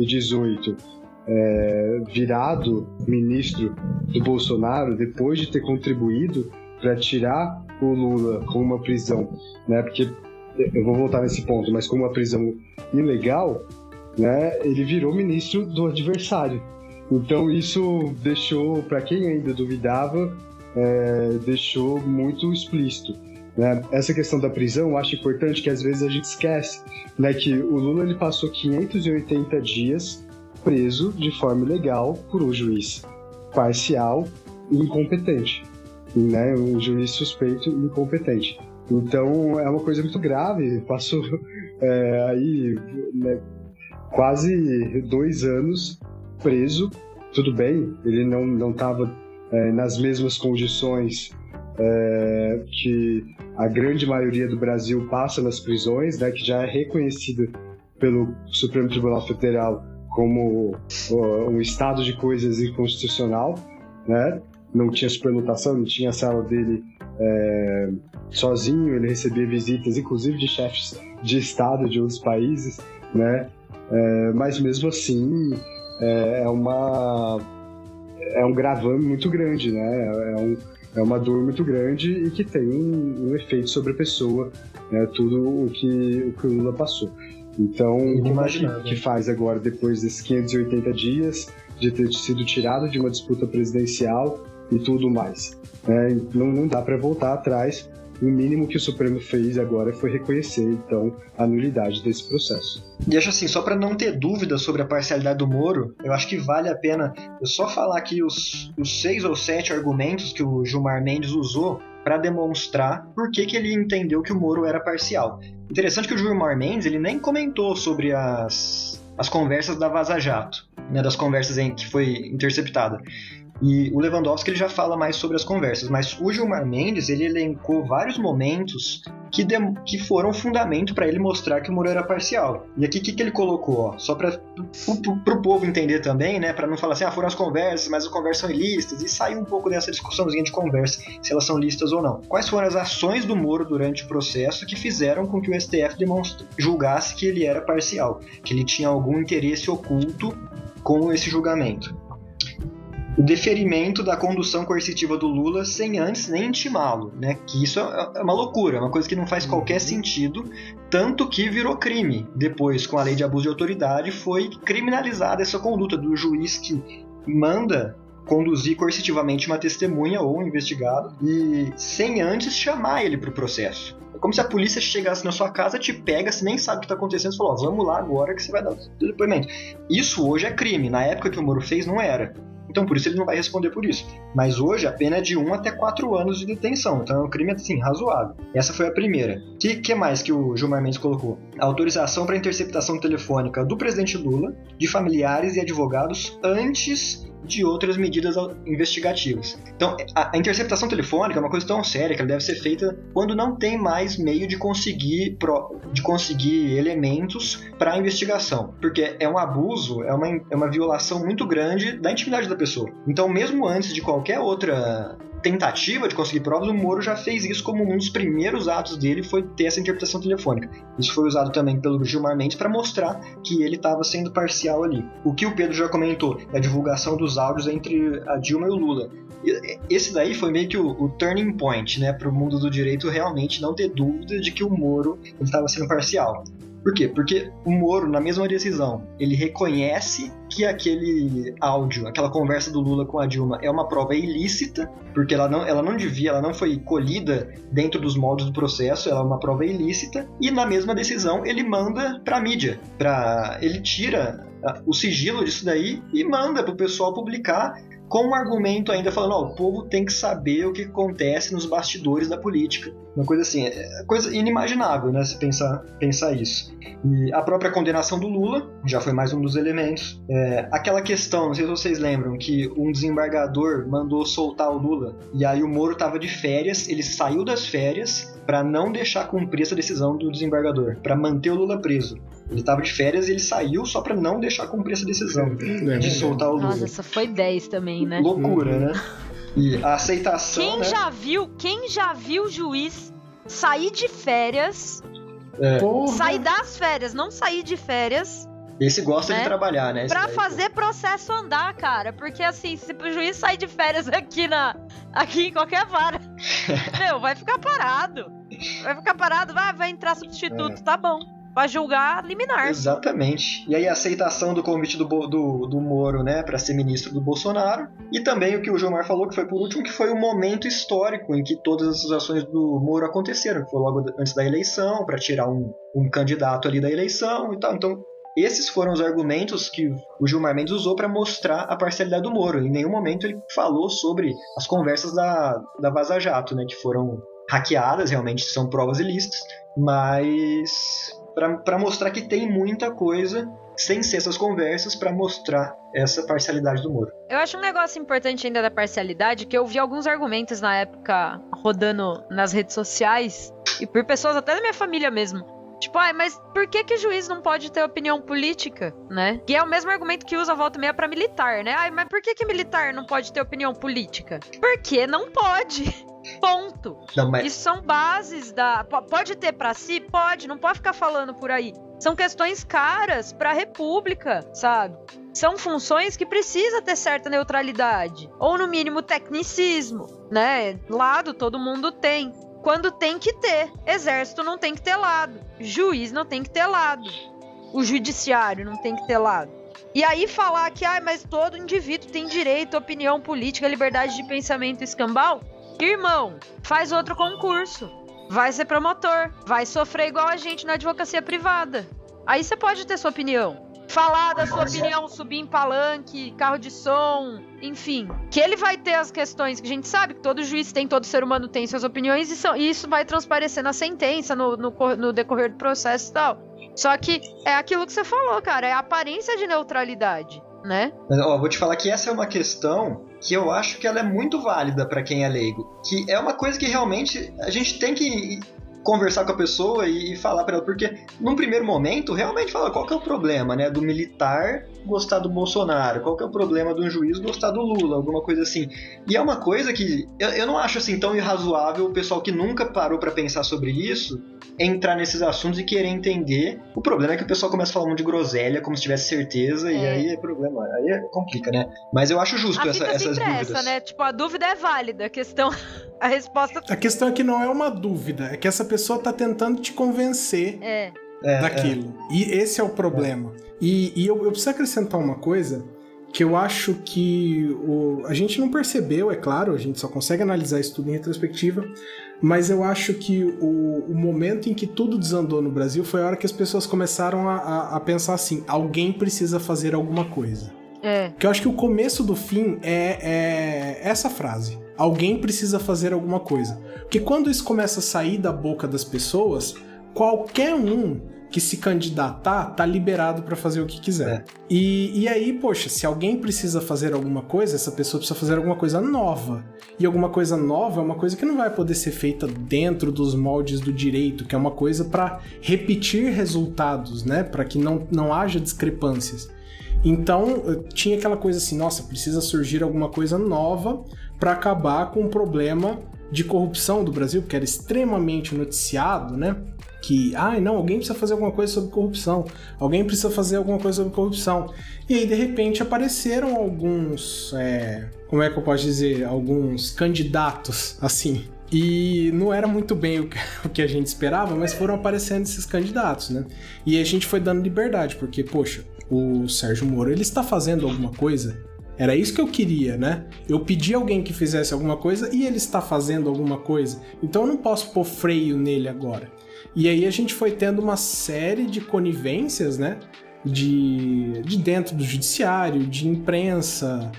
2018, é, virado ministro do Bolsonaro, depois de ter contribuído para tirar o Lula com uma prisão, né, porque eu vou voltar nesse ponto, mas com uma prisão ilegal, né, ele virou ministro do adversário. Então isso deixou, para quem ainda duvidava, é, deixou muito explícito. Né? Essa questão da prisão, eu acho importante que às vezes a gente esquece né, que o Lula ele passou 580 dias preso de forma ilegal por um juiz parcial e incompetente. Né? Um juiz suspeito e incompetente. Então é uma coisa muito grave. Passou é, aí né, quase dois anos preso. Tudo bem, ele não estava é, nas mesmas condições é, que a grande maioria do Brasil passa nas prisões, né, que já é reconhecida pelo Supremo Tribunal Federal como um estado de coisas inconstitucional, né? Não tinha superlotação, não tinha a sala dele é, sozinho, ele recebia visitas, inclusive de chefes de estado de outros países, né? É, mas mesmo assim é uma é um gravame muito grande, né? É, um, é uma dor muito grande e que tem um, um efeito sobre a pessoa, né? Tudo o que o, que o Lula passou. Então, o que, que faz agora, depois desses 580 dias de ter sido tirado de uma disputa presidencial e tudo mais? É, não, não dá para voltar atrás o mínimo que o Supremo fez agora foi reconhecer, então, a nulidade desse processo. E acho assim, só para não ter dúvida sobre a parcialidade do Moro, eu acho que vale a pena eu só falar aqui os, os seis ou sete argumentos que o Gilmar Mendes usou para demonstrar por que, que ele entendeu que o Moro era parcial. Interessante que o Gilmar Mendes ele nem comentou sobre as, as conversas da Vaza Jato, né, das conversas em que foi interceptada. E o Lewandowski ele já fala mais sobre as conversas, mas o Gilmar Mendes ele elencou vários momentos que, que foram fundamento para ele mostrar que o Moro era parcial. E aqui o que, que ele colocou? Ó, só para o povo entender também, né, para não falar assim, ah, foram as conversas, mas as conversas são ilícitas, e sair um pouco dessa discussãozinha de conversa, se elas são lícitas ou não. Quais foram as ações do Moro durante o processo que fizeram com que o STF julgasse que ele era parcial, que ele tinha algum interesse oculto com esse julgamento? O deferimento da condução coercitiva do Lula sem antes nem intimá-lo, né? Que isso é, é uma loucura, é uma coisa que não faz qualquer uhum. sentido, tanto que virou crime. Depois, com a lei de abuso de autoridade, foi criminalizada essa conduta do juiz que manda conduzir coercitivamente uma testemunha ou um investigado e sem antes chamar ele para o processo. É como se a polícia chegasse na sua casa, te pega, você nem sabe o que está acontecendo, e falou: vamos lá agora que você vai dar o depoimento. Isso hoje é crime. Na época que o Moro fez, não era. Então, por isso ele não vai responder por isso. Mas hoje a pena é de 1 até 4 anos de detenção. Então é um crime, assim, razoável. Essa foi a primeira. Que, que mais que o Gilmar Mendes colocou? autorização para interceptação telefônica do presidente Lula, de familiares e advogados antes de outras medidas investigativas. Então, a, interceptação telefônica é uma coisa tão séria que ela deve ser feita quando não tem mais meio de conseguir, de conseguir elementos para a investigação, porque é um abuso, é uma, é uma violação muito grande da intimidade da pessoa. Então, mesmo antes de qualquer outra tentativa de conseguir provas, o Moro já fez isso como um dos primeiros atos dele foi ter essa interpretação telefônica. Isso foi usado também pelo Gilmar Mendes para mostrar que ele estava sendo parcial ali. O que o Pedro já comentou, a divulgação dos áudios entre a Dilma e o Lula. Esse daí foi meio que o, o turning point, né, para o mundo do direito realmente não ter dúvida de que o Moro estava sendo parcial. Por quê? Porque o Moro, na mesma decisão, ele reconhece que aquele áudio, aquela conversa do Lula com a Dilma é uma prova ilícita, porque ela não, ela não devia, ela não foi colhida dentro dos moldes do processo, ela é uma prova ilícita, e na mesma decisão ele manda para a mídia, pra, ele tira o sigilo disso daí e manda para o pessoal publicar com um argumento ainda falando, ó, o povo tem que saber o que acontece nos bastidores da política. Uma coisa assim, é coisa inimaginável, né, se pensar, pensar isso. E a própria condenação do Lula já foi mais um dos elementos. É, aquela questão, não sei se vocês lembram, que um desembargador mandou soltar o Lula e aí o Moro estava de férias, ele saiu das férias para não deixar cumprir essa decisão do desembargador, para manter o Lula preso. Ele tava de férias e ele saiu só para não deixar cumprir essa decisão é, de soltar o Lula. Nossa, essa foi 10 também, né? Loucura, né? E a aceitação. Quem né? já viu, quem já viu o juiz sair de férias? É. Sair das férias, não sair de férias. Esse gosta né? de trabalhar, né? Pra daí, fazer pô. processo andar, cara. Porque assim, se o juiz sair de férias aqui na. aqui em qualquer vara, meu, vai ficar parado. Vai ficar parado, vai, vai entrar substituto, é. tá bom para julgar liminar. Exatamente. E aí a aceitação do convite do, do, do Moro, né, para ser ministro do Bolsonaro. E também o que o Gilmar falou, que foi por último, que foi o momento histórico em que todas essas ações do Moro aconteceram. Foi logo antes da eleição, para tirar um, um candidato ali da eleição e tal. Então, esses foram os argumentos que o Gilmar Mendes usou para mostrar a parcialidade do Moro. Em nenhum momento ele falou sobre as conversas da, da Vaza Jato, né, que foram hackeadas, realmente são provas ilícitas, mas para mostrar que tem muita coisa sem ser essas conversas para mostrar essa parcialidade do Moro. Eu acho um negócio importante ainda da parcialidade que eu vi alguns argumentos na época rodando nas redes sociais e por pessoas até da minha família mesmo. Tipo, ai, mas por que que o juiz não pode ter opinião política, né? Que é o mesmo argumento que usa a volta meia para militar, né? Ai, mas por que que militar não pode ter opinião política? Porque não pode. Ponto. Não, mas... Isso são bases da. Pode ter para si? Pode, não pode ficar falando por aí. São questões caras para a República, sabe? São funções que precisa ter certa neutralidade, ou no mínimo tecnicismo, né? Lado todo mundo tem. Quando tem que ter, exército não tem que ter lado, juiz não tem que ter lado, o judiciário não tem que ter lado. E aí falar que, ah, mas todo indivíduo tem direito à opinião política, liberdade de pensamento escambau, Irmão, faz outro concurso. Vai ser promotor. Vai sofrer igual a gente na advocacia privada. Aí você pode ter sua opinião. Falar da sua opinião, subir em palanque, carro de som, enfim. Que ele vai ter as questões que a gente sabe que todo juiz tem, todo ser humano tem suas opiniões, e, são, e isso vai transparecer na sentença, no, no, no decorrer do processo e tal. Só que é aquilo que você falou, cara, é a aparência de neutralidade né? Ó, vou te falar que essa é uma questão que eu acho que ela é muito válida para quem é leigo. Que é uma coisa que realmente a gente tem que conversar com a pessoa e, falar para ela, porque num primeiro momento, realmente fala qual que é o problema, né, do militar gostar do Bolsonaro, qual que é o problema de um juiz gostar do Lula, alguma coisa assim. E é uma coisa que eu, eu não acho assim tão irrazoável o pessoal que nunca parou para pensar sobre isso entrar nesses assuntos e querer entender. O problema é que o pessoal começa a falar um de groselha, como se tivesse certeza, é. e aí é problema, aí é, complica, né? Mas eu acho justo essa, essas dúvidas. Essa, né? Tipo, a dúvida é válida, a questão, a resposta... A questão é que não é uma dúvida, é que essa pessoa tá tentando te convencer é. É daquilo. É. E esse é o problema. E, e eu, eu preciso acrescentar uma coisa que eu acho que o, a gente não percebeu, é claro, a gente só consegue analisar isso tudo em retrospectiva, mas eu acho que o, o, momento em que tudo desandou no Brasil foi a hora que as pessoas começaram a, a, a pensar assim: alguém precisa fazer alguma coisa. É. Que eu acho que o começo do fim é, é essa frase. Alguém precisa fazer alguma coisa. Porque quando isso começa a sair da boca das pessoas, qualquer um que se candidatar tá liberado para fazer o que quiser. É. E, e aí, poxa, se alguém precisa fazer alguma coisa, essa pessoa precisa fazer alguma coisa nova. E alguma coisa nova é uma coisa que não vai poder ser feita dentro dos moldes do direito, que é uma coisa para repetir resultados, né? Para que não, não haja discrepâncias. Então tinha aquela coisa assim, nossa, precisa surgir alguma coisa nova para acabar com o problema de corrupção do Brasil, que era extremamente noticiado, né? Que, ah, não, alguém precisa fazer alguma coisa sobre corrupção, alguém precisa fazer alguma coisa sobre corrupção. E aí, de repente, apareceram alguns, é, como é que eu posso dizer, alguns candidatos, assim, e não era muito bem o que a gente esperava, mas foram aparecendo esses candidatos, né? E a gente foi dando liberdade, porque, poxa, o Sérgio Moro, ele está fazendo alguma coisa? Era isso que eu queria, né? Eu pedi alguém que fizesse alguma coisa e ele está fazendo alguma coisa. Então eu não posso pôr freio nele agora. E aí a gente foi tendo uma série de conivências, né? De, de dentro do judiciário, de imprensa,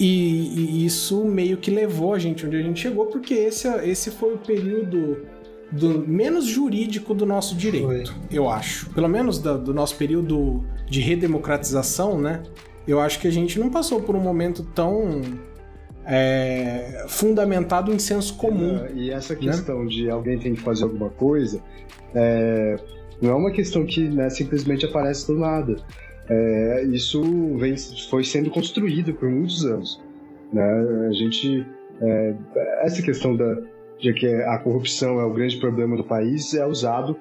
e, e, isso meio que levou a gente onde a gente chegou, porque esse, esse foi o período do, menos jurídico do nosso direito, foi. eu acho. Pelo menos da, do nosso período de redemocratização, né? Eu acho que a gente não passou por um momento tão é, fundamentado em senso comum. E essa né? questão né? de alguém tem que fazer alguma coisa é, não é uma questão que né, simplesmente aparece do nada. É, isso vem, foi sendo construído por muitos anos. Né? A gente, é, essa questão da, de que a corrupção é o grande problema do país é usado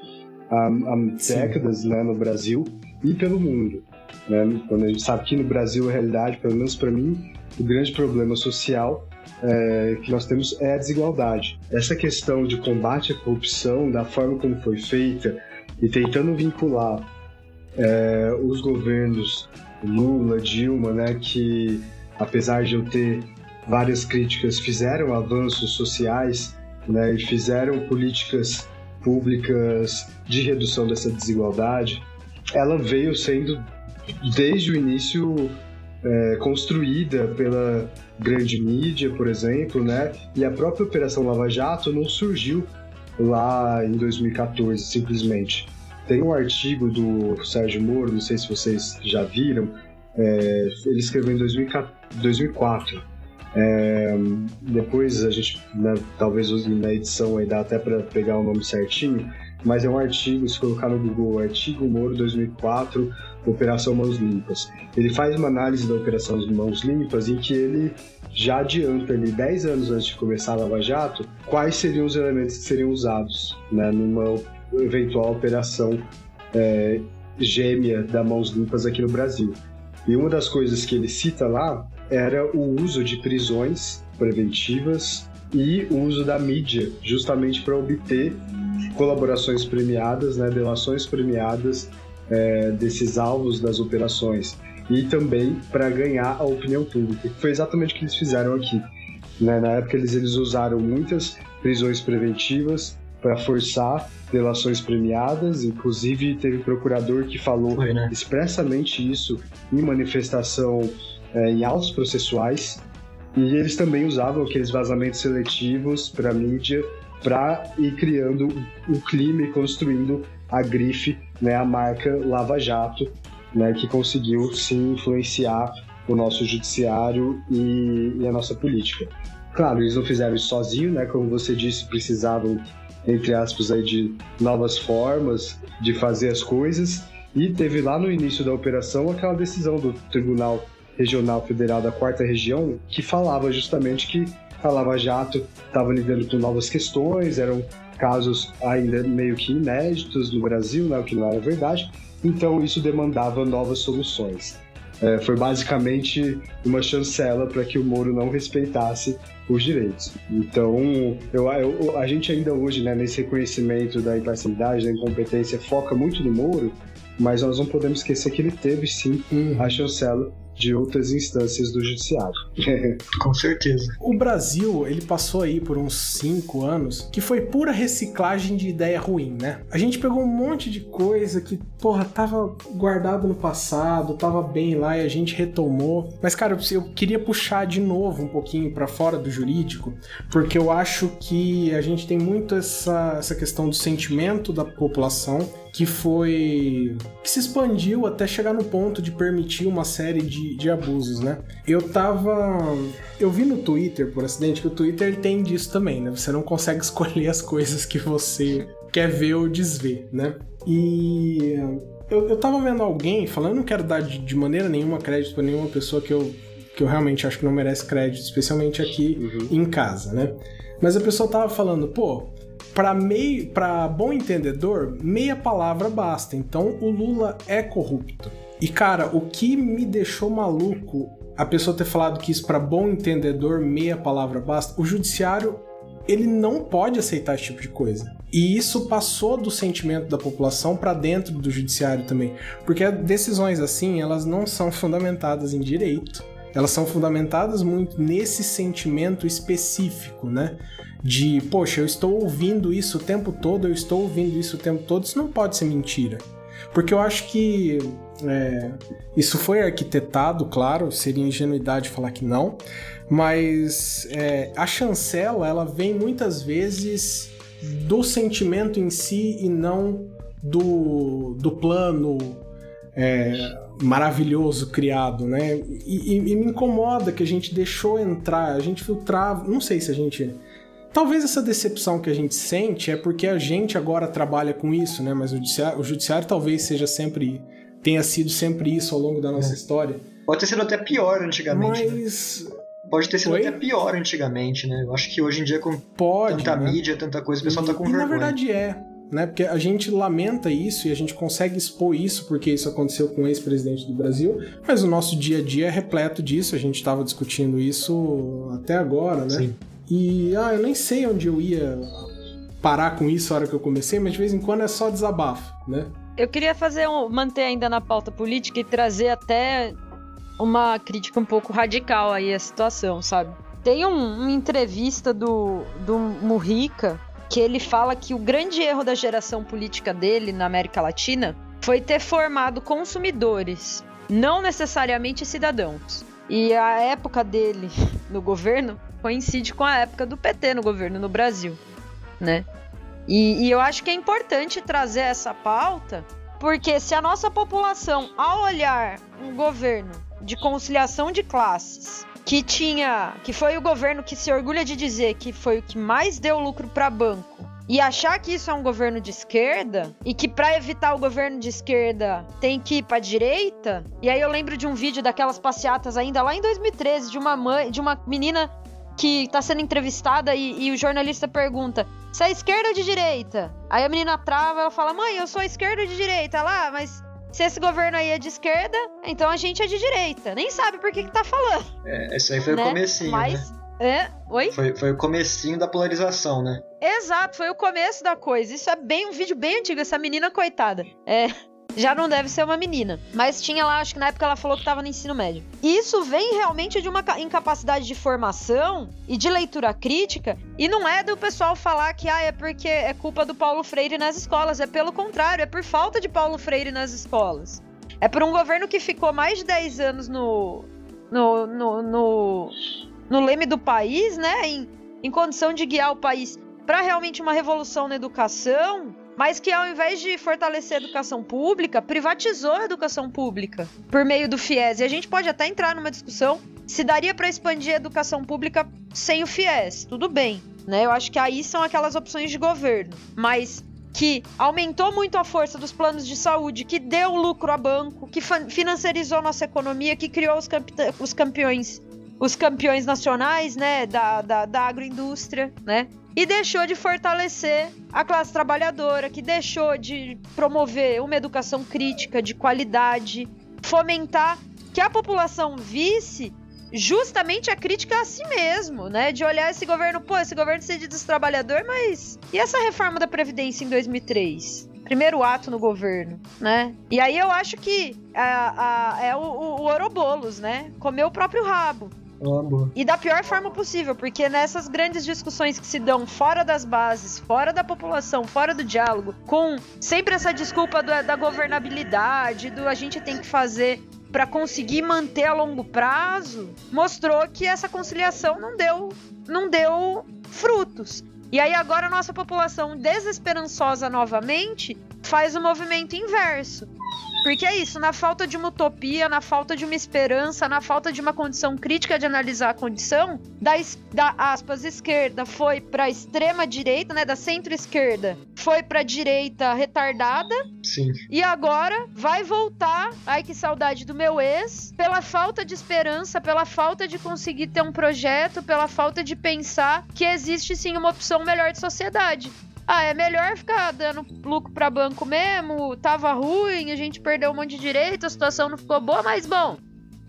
há, há décadas né, no Brasil e pelo mundo. Né? Quando a gente sabe que no Brasil a realidade, pelo menos para mim, o grande problema social é, que nós temos é a desigualdade. Essa questão de combate à corrupção, da forma como foi feita e tentando vincular é, os governos Lula, Dilma, né, que apesar de eu ter várias críticas, fizeram avanços sociais né, e fizeram políticas públicas de redução dessa desigualdade, ela veio sendo desde o início é, construída pela grande mídia, por exemplo, né? E a própria Operação Lava Jato não surgiu lá em 2014, simplesmente. Tem um artigo do Sérgio Moro, não sei se vocês já viram, é, ele escreveu em 2004. É, depois a gente, né, talvez na edição aí dá até para pegar o nome certinho, mas é um artigo, se colocar no Google, artigo Moro 2004, Operação Mãos Limpas. Ele faz uma análise da Operação Mãos Limpas em que ele já adianta ali 10 anos antes de começar a Lava Jato, quais seriam os elementos que seriam usados né, numa eventual operação é, gêmea da Mãos Limpas aqui no Brasil. E uma das coisas que ele cita lá era o uso de prisões preventivas e o uso da mídia, justamente para obter colaborações premiadas, né, delações premiadas é, desses alvos das operações e também para ganhar a opinião pública. Foi exatamente o que eles fizeram aqui. Né? Na época eles, eles usaram muitas prisões preventivas para forçar delações premiadas, inclusive teve procurador que falou Foi, né? expressamente isso em manifestação é, em autos processuais, e eles também usavam aqueles vazamentos seletivos para mídia para ir criando o clima e construindo a grife, né, a marca Lava Jato, né, que conseguiu sim influenciar o nosso judiciário e, e a nossa política. Claro, eles não fizeram isso sozinhos, né? Como você disse, precisavam entre aspas, aí, de novas formas de fazer as coisas. E teve lá no início da operação aquela decisão do Tribunal Regional Federal da Quarta Região que falava justamente que a Lava Jato estava lidando com novas questões, eram casos ainda meio que inéditos no Brasil, né, o que não era verdade, então isso demandava novas soluções. É, foi basicamente uma chancela para que o Moro não respeitasse os direitos. Então, eu, eu, a gente ainda hoje, né, nesse reconhecimento da imparcialidade, da incompetência, foca muito no Moro, mas nós não podemos esquecer que ele teve sim uhum. a chancela de outras instâncias do judiciário. Com certeza. O Brasil, ele passou aí por uns cinco anos que foi pura reciclagem de ideia ruim, né? A gente pegou um monte de coisa que, porra, tava guardado no passado, tava bem lá e a gente retomou. Mas, cara, eu queria puxar de novo um pouquinho para fora do jurídico, porque eu acho que a gente tem muito essa, essa questão do sentimento da população que foi. que se expandiu até chegar no ponto de permitir uma série de, de abusos, né? Eu tava. Eu vi no Twitter, por acidente, que o Twitter tem disso também, né? Você não consegue escolher as coisas que você quer ver ou desver, né? E eu, eu tava vendo alguém falando, não quero dar de, de maneira nenhuma crédito para nenhuma pessoa que eu, que eu realmente acho que não merece crédito, especialmente aqui uhum. em casa, né? Mas a pessoa tava falando, pô, para meio, para bom entendedor, meia palavra basta. Então o Lula é corrupto. E cara, o que me deixou maluco a pessoa ter falado que isso para bom entendedor meia palavra basta. O judiciário ele não pode aceitar esse tipo de coisa. E isso passou do sentimento da população para dentro do judiciário também, porque decisões assim, elas não são fundamentadas em direito. Elas são fundamentadas muito nesse sentimento específico, né? De, poxa, eu estou ouvindo isso o tempo todo, eu estou ouvindo isso o tempo todo, isso não pode ser mentira. Porque eu acho que é, isso foi arquitetado, claro, seria ingenuidade falar que não, mas é, a chancela ela vem muitas vezes do sentimento em si e não do, do plano é, maravilhoso criado, né? E, e, e, me incomoda que a gente deixou entrar, a gente filtrava, não sei se a gente. Talvez essa decepção que a gente sente é porque a gente agora trabalha com isso, né? Mas o judiciário, o judiciário talvez seja sempre tenha sido sempre isso ao longo da nossa é. história. Pode ter sido até pior antigamente. Né? Mas. Né? Pode ter sido Oi? até pior antigamente, né? Eu acho que hoje em dia, com Pode, tanta né? mídia, tanta coisa, o pessoal tá com e, vergonha. na verdade é. Né? Porque a gente lamenta isso e a gente consegue expor isso porque isso aconteceu com o ex-presidente do Brasil, mas o nosso dia a dia é repleto disso, a gente estava discutindo isso até agora, né? Sim. E ah, eu nem sei onde eu ia parar com isso a hora que eu comecei, mas de vez em quando é só desabafo, né? Eu queria fazer um, manter ainda na pauta política e trazer até uma crítica um pouco radical aí à situação, sabe? Tem um, uma entrevista do, do Murica que ele fala que o grande erro da geração política dele na América Latina foi ter formado consumidores, não necessariamente cidadãos. E a época dele no governo coincide com a época do PT no governo no Brasil, né? E, e eu acho que é importante trazer essa pauta, porque se a nossa população, ao olhar um governo de conciliação de classes, que tinha, que foi o governo que se orgulha de dizer que foi o que mais deu lucro para banco, e achar que isso é um governo de esquerda e que para evitar o governo de esquerda tem que ir para direita. E aí eu lembro de um vídeo daquelas passeatas ainda lá em 2013 de uma mãe, de uma menina que tá sendo entrevistada e, e o jornalista pergunta: se é esquerda ou de direita? Aí a menina trava, ela fala: Mãe, eu sou esquerda ou de direita? Lá, mas se esse governo aí é de esquerda, então a gente é de direita. Nem sabe por que, que tá falando. É, isso aí foi né? o comecinho, mas, né? É, oi? Foi, foi o comecinho da polarização, né? Exato, foi o começo da coisa. Isso é bem um vídeo bem antigo, essa menina coitada. É, já não deve ser uma menina. Mas tinha lá, acho que na época ela falou que estava no ensino médio. E isso vem realmente de uma incapacidade de formação e de leitura crítica. E não é do pessoal falar que ah, é porque é culpa do Paulo Freire nas escolas. É pelo contrário, é por falta de Paulo Freire nas escolas. É por um governo que ficou mais de 10 anos no. no. no. no, no leme do país, né? Em, em condição de guiar o país para realmente uma revolução na educação mas que ao invés de fortalecer a educação pública, privatizou a educação pública por meio do FIES. E a gente pode até entrar numa discussão se daria para expandir a educação pública sem o FIES. Tudo bem, né? Eu acho que aí são aquelas opções de governo, mas que aumentou muito a força dos planos de saúde, que deu lucro a banco, que financiarizou nossa economia, que criou os, os campeões os campeões nacionais, né, da, da, da agroindústria, né? E deixou de fortalecer a classe trabalhadora, que deixou de promover uma educação crítica de qualidade, fomentar que a população visse justamente a crítica a si mesmo, né? De olhar esse governo, pô, esse governo se diz trabalhador, mas e essa reforma da Previdência em 2003? Primeiro ato no governo, né? E aí eu acho que a, a, é o, o, o né? Comeu o próprio rabo. E da pior forma possível, porque nessas grandes discussões que se dão fora das bases, fora da população, fora do diálogo, com sempre essa desculpa do, da governabilidade, do a gente tem que fazer para conseguir manter a longo prazo, mostrou que essa conciliação não deu, não deu frutos. E aí agora a nossa população desesperançosa novamente faz o movimento inverso. Porque é isso, na falta de uma utopia, na falta de uma esperança, na falta de uma condição crítica de analisar a condição, da, da aspas, esquerda foi pra extrema direita, né, da centro-esquerda, foi pra direita retardada. Sim. E agora vai voltar, ai que saudade do meu ex, pela falta de esperança, pela falta de conseguir ter um projeto, pela falta de pensar que existe sim uma opção melhor de sociedade ah, é melhor ficar dando lucro para banco mesmo, tava ruim, a gente perdeu um monte de direito, a situação não ficou boa, mas bom,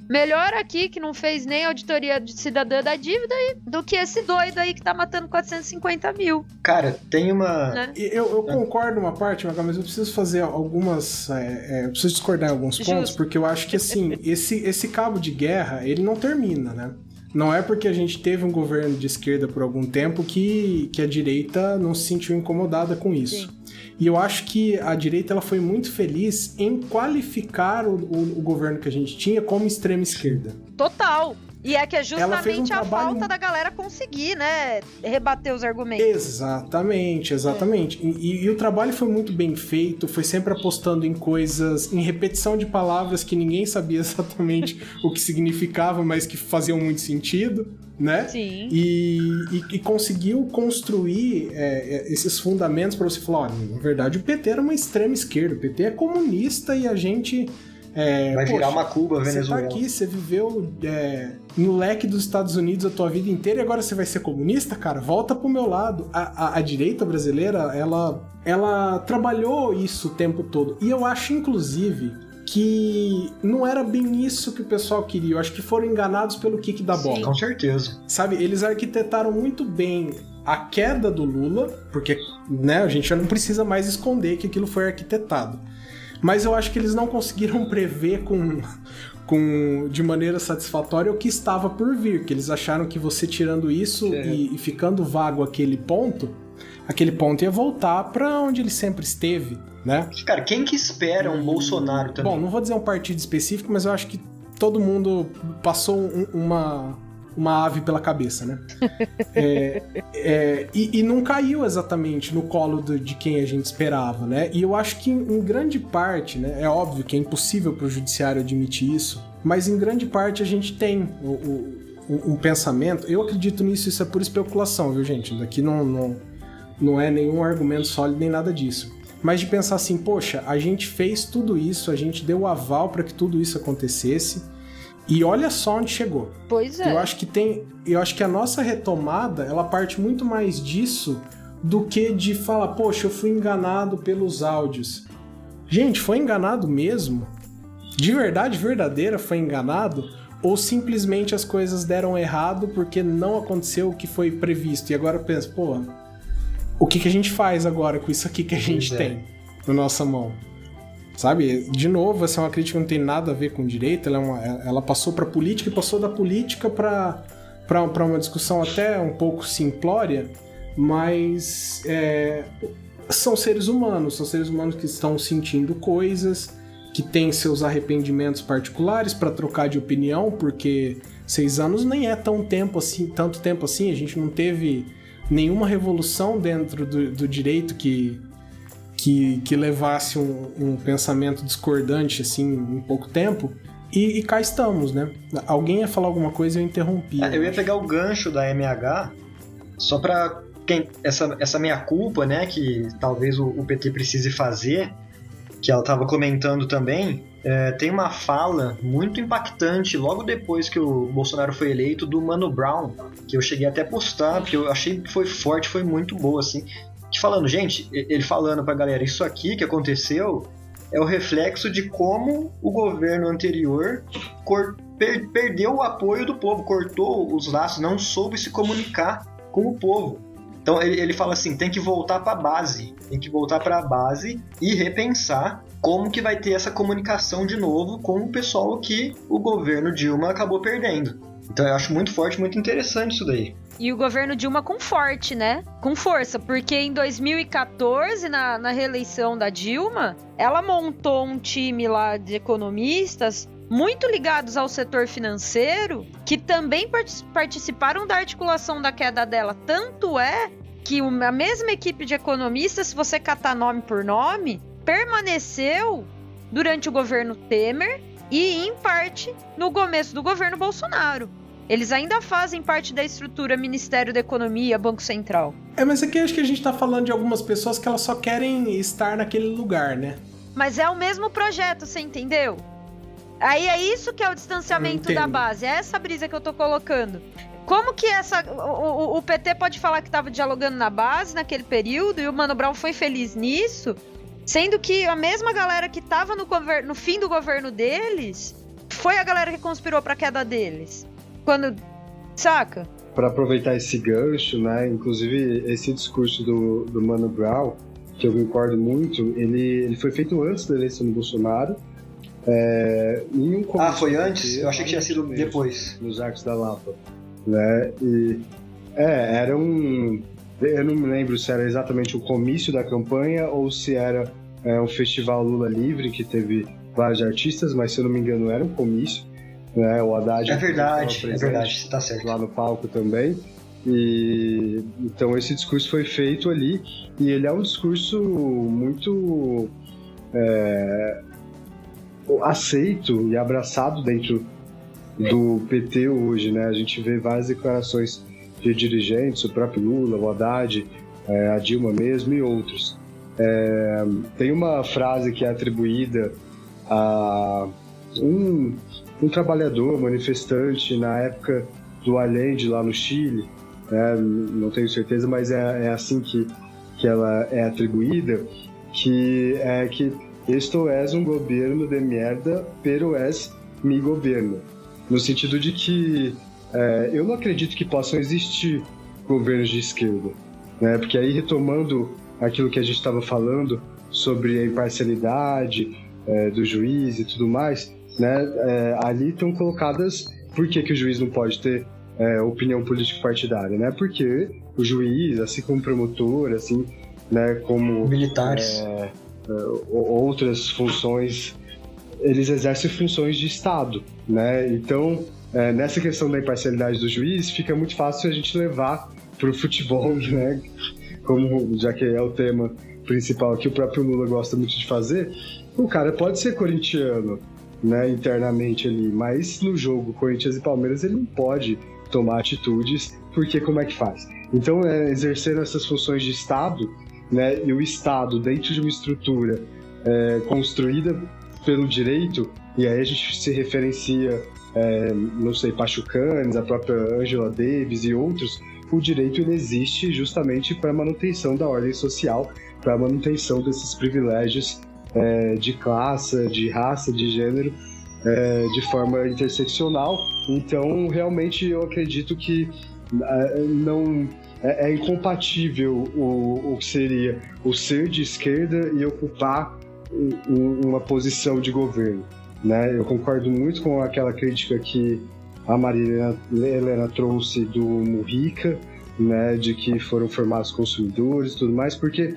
melhor aqui que não fez nem auditoria de cidadã da dívida do que esse doido aí que tá matando 450 mil. Cara, tem uma. Né? Eu, eu concordo uma parte, mas eu preciso fazer algumas. É, é, eu preciso discordar em alguns pontos, Justo. porque eu acho que assim, esse, esse cabo de guerra, ele não termina, né? Não é porque a gente teve um governo de esquerda por algum tempo que, que a direita não se sentiu incomodada com isso. Sim. E eu acho que a direita ela foi muito feliz em qualificar o, o, o governo que a gente tinha como extrema esquerda. Total. E é que é justamente um a trabalho... falta da galera conseguir, né, rebater os argumentos. Exatamente, exatamente. É. E, e, o trabalho foi muito bem feito, foi sempre apostando em coisas, em repetição de palavras que ninguém sabia exatamente o que significava, mas que faziam muito sentido, né? Sim. E, e, e conseguiu construir é, é esses fundamentos para você falar, olha, na verdade o PT era uma extrema esquerda, o PT é comunista e a gente é, Vai virar uma Cuba venezuela. Você tá aqui, você viveu é, no leque dos Estados Unidos a tua vida inteira e agora você vai ser comunista, cara? Volta pro meu lado. A, a, a, direita brasileira, ela, ela trabalhou isso o tempo todo. E eu acho, inclusive, que não era bem isso que o pessoal queria. Eu acho que foram enganados pelo kick da bola. Sim. Com certeza. Sabe, eles arquitetaram muito bem a queda do Lula, porque né, a gente já não precisa mais esconder que aquilo foi arquitetado. Mas eu acho que eles não conseguiram prever com, com de maneira satisfatória o que estava por vir, que eles acharam que você tirando isso é. e, e, ficando vago aquele ponto, aquele ponto ia voltar para onde ele sempre esteve, né? Cara, quem que espera um Bolsonaro também? Bom, não vou dizer um partido específico, mas eu acho que todo mundo passou um, uma uma ave pela cabeça, né? é, é, e, e, não caiu exatamente no colo do, de quem a gente esperava, né? E eu acho que em grande parte, né? É óbvio que é impossível para o judiciário admitir isso, mas em grande parte a gente tem o, o, um pensamento. Eu acredito nisso, isso é por especulação, viu, gente? Daqui não, não, não é nenhum argumento sólido nem nada disso. Mas de pensar assim, poxa, a gente fez tudo isso, a gente deu o aval para que tudo isso acontecesse e olha só onde chegou. Pois é. Eu acho que tem, eu acho que a nossa retomada, ela parte muito mais disso do que de falar, poxa, eu fui enganado pelos áudios. Gente, foi enganado mesmo? De verdade verdadeira foi enganado? Ou simplesmente as coisas deram errado porque não aconteceu o que foi previsto? E agora pensa, pô, o que, que a gente faz agora com isso aqui que a gente pois é. tem na nossa mão? Sabe? De novo, essa é uma crítica que não tem nada a ver com direito, ela, é uma, ela passou para política e passou da política para uma discussão até um pouco simplória, mas é, são seres humanos, são seres humanos que estão sentindo coisas, que têm seus arrependimentos particulares para trocar de opinião, porque seis anos nem é tão tempo assim, tanto tempo assim, a gente não teve nenhuma revolução dentro do, do direito que que, que levasse um, um pensamento discordante assim em pouco tempo. E, e, cá estamos, né? Alguém ia falar alguma coisa e eu interrompi. É, eu ia pegar o gancho da MH só para quem essa, essa minha culpa, né, que talvez o, o PT precise fazer, que ela estava comentando também, é, tem uma fala muito impactante logo depois que o Bolsonaro foi eleito do Mano Brown, que eu cheguei até a postar, porque eu achei que foi forte, foi muito boa, assim falando, gente, ele falando pra galera, isso aqui que aconteceu é o reflexo de como o governo anterior per perdeu o apoio do povo, cortou os laços, não soube se comunicar com o povo. Então ele, ele fala assim, tem que voltar para a base, tem que voltar para a base e repensar como que vai ter essa comunicação de novo com o pessoal que o governo Dilma acabou perdendo. Então eu acho muito forte, muito interessante isso daí. E o governo Dilma com forte, né? Com força, porque em 2014, na, na reeleição da Dilma, ela montou um time lá de economistas muito ligados ao setor financeiro, que também participaram da articulação da queda dela. Tanto é que a mesma equipe de economistas, se você catar nome por nome, permaneceu durante o governo Temer e, em parte, no começo do governo Bolsonaro. Eles ainda fazem parte da estrutura Ministério da Economia, Banco Central. É, mas aqui acho que a gente tá falando de algumas pessoas que elas só querem estar naquele lugar, né? Mas é o mesmo projeto, você entendeu? Aí é isso que é o distanciamento da base, é essa brisa que eu tô colocando. Como que essa o, o, PT pode falar que estava dialogando na base naquele período e o Mano Brown foi feliz nisso, sendo que a mesma galera que estava no, no fim do governo deles foi a galera que conspirou para a queda deles. Quando saca? Para aproveitar esse gancho, né? Inclusive esse discurso do, do Mano Brown, que eu concordo muito, ele, ele foi feito antes da eleição do Bolsonaro. É, um ah, foi antes? Eu achei que tinha sido depois. Nos Arcos da Lapa né? E é, era um. Eu não me lembro se era exatamente o comício da campanha ou se era é, um festival Lula Livre que teve vários artistas, mas se eu não me engano era um comício. Né? O Haddad. É verdade, é verdade, tá certo. Lá no palco também. E então esse discurso foi feito ali e ele é um discurso muito é, aceito e abraçado dentro do PT hoje, né? A gente vê várias declarações de dirigentes, o próprio Lula, o Haddad, é, a Dilma mesmo e outros. É, tem uma frase que é atribuída a um, um trabalhador, manifestante na época do Allende lá no Chile, né? não tenho certeza, mas é, é assim que, que ela é atribuída, que é que esto es um governo de merda, pero es mi governo no sentido de que é, eu não acredito que possam existir governos de esquerda, né? Porque aí retomando aquilo que a gente estava falando sobre a imparcialidade é, do juiz e tudo mais, né? É, ali estão colocadas por que, que o juiz não pode ter é, opinião política partidária, né? Porque o juiz, assim como promotor, assim, né? Como militares, é, é, outras funções eles exercem funções de Estado, né? Então, é, nessa questão da imparcialidade do juiz, fica muito fácil a gente levar para o futebol, né? Como já que é o tema principal que o próprio Lula gosta muito de fazer, o cara pode ser corintiano, né? Internamente ali, mas no jogo Corinthians e Palmeiras ele não pode tomar atitudes, porque como é que faz? Então, é, exercendo essas funções de Estado, né? E o Estado dentro de uma estrutura é, construída pelo direito, e aí a gente se referencia, é, não sei, Pachucanes, a própria Angela Davis e outros, o direito ele existe justamente para manutenção da ordem social, para manutenção desses privilégios é, de classe, de raça, de gênero, é, de forma interseccional. Então, realmente, eu acredito que é, não é, é, incompatível o, o que seria o ser de esquerda e ocupar uma posição de governo. Né? Eu concordo muito com aquela crítica que a Maria Helena trouxe do Murica, né, de que foram formados consumidores e tudo mais, porque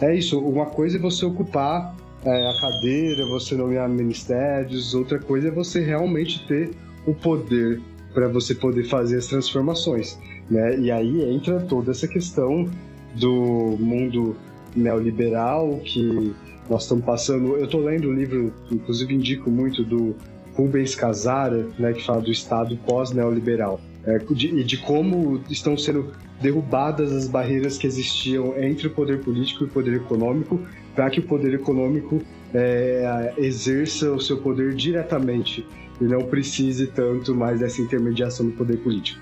é isso, uma coisa é você ocupar é, a cadeira, você nomear ministérios, outra coisa é você realmente ter o poder para você poder fazer as transformações, né? E aí entra toda essa questão do mundo neoliberal que nós estamos passando. Eu estou lendo um livro, inclusive indico muito, do Rubens Casara, né, que fala do Estado pós-neoliberal. É, de, de como estão sendo derrubadas as barreiras que existiam entre o poder político e o poder econômico, para que o poder econômico é, exerça o seu poder diretamente e não precise tanto mais dessa intermediação do poder político.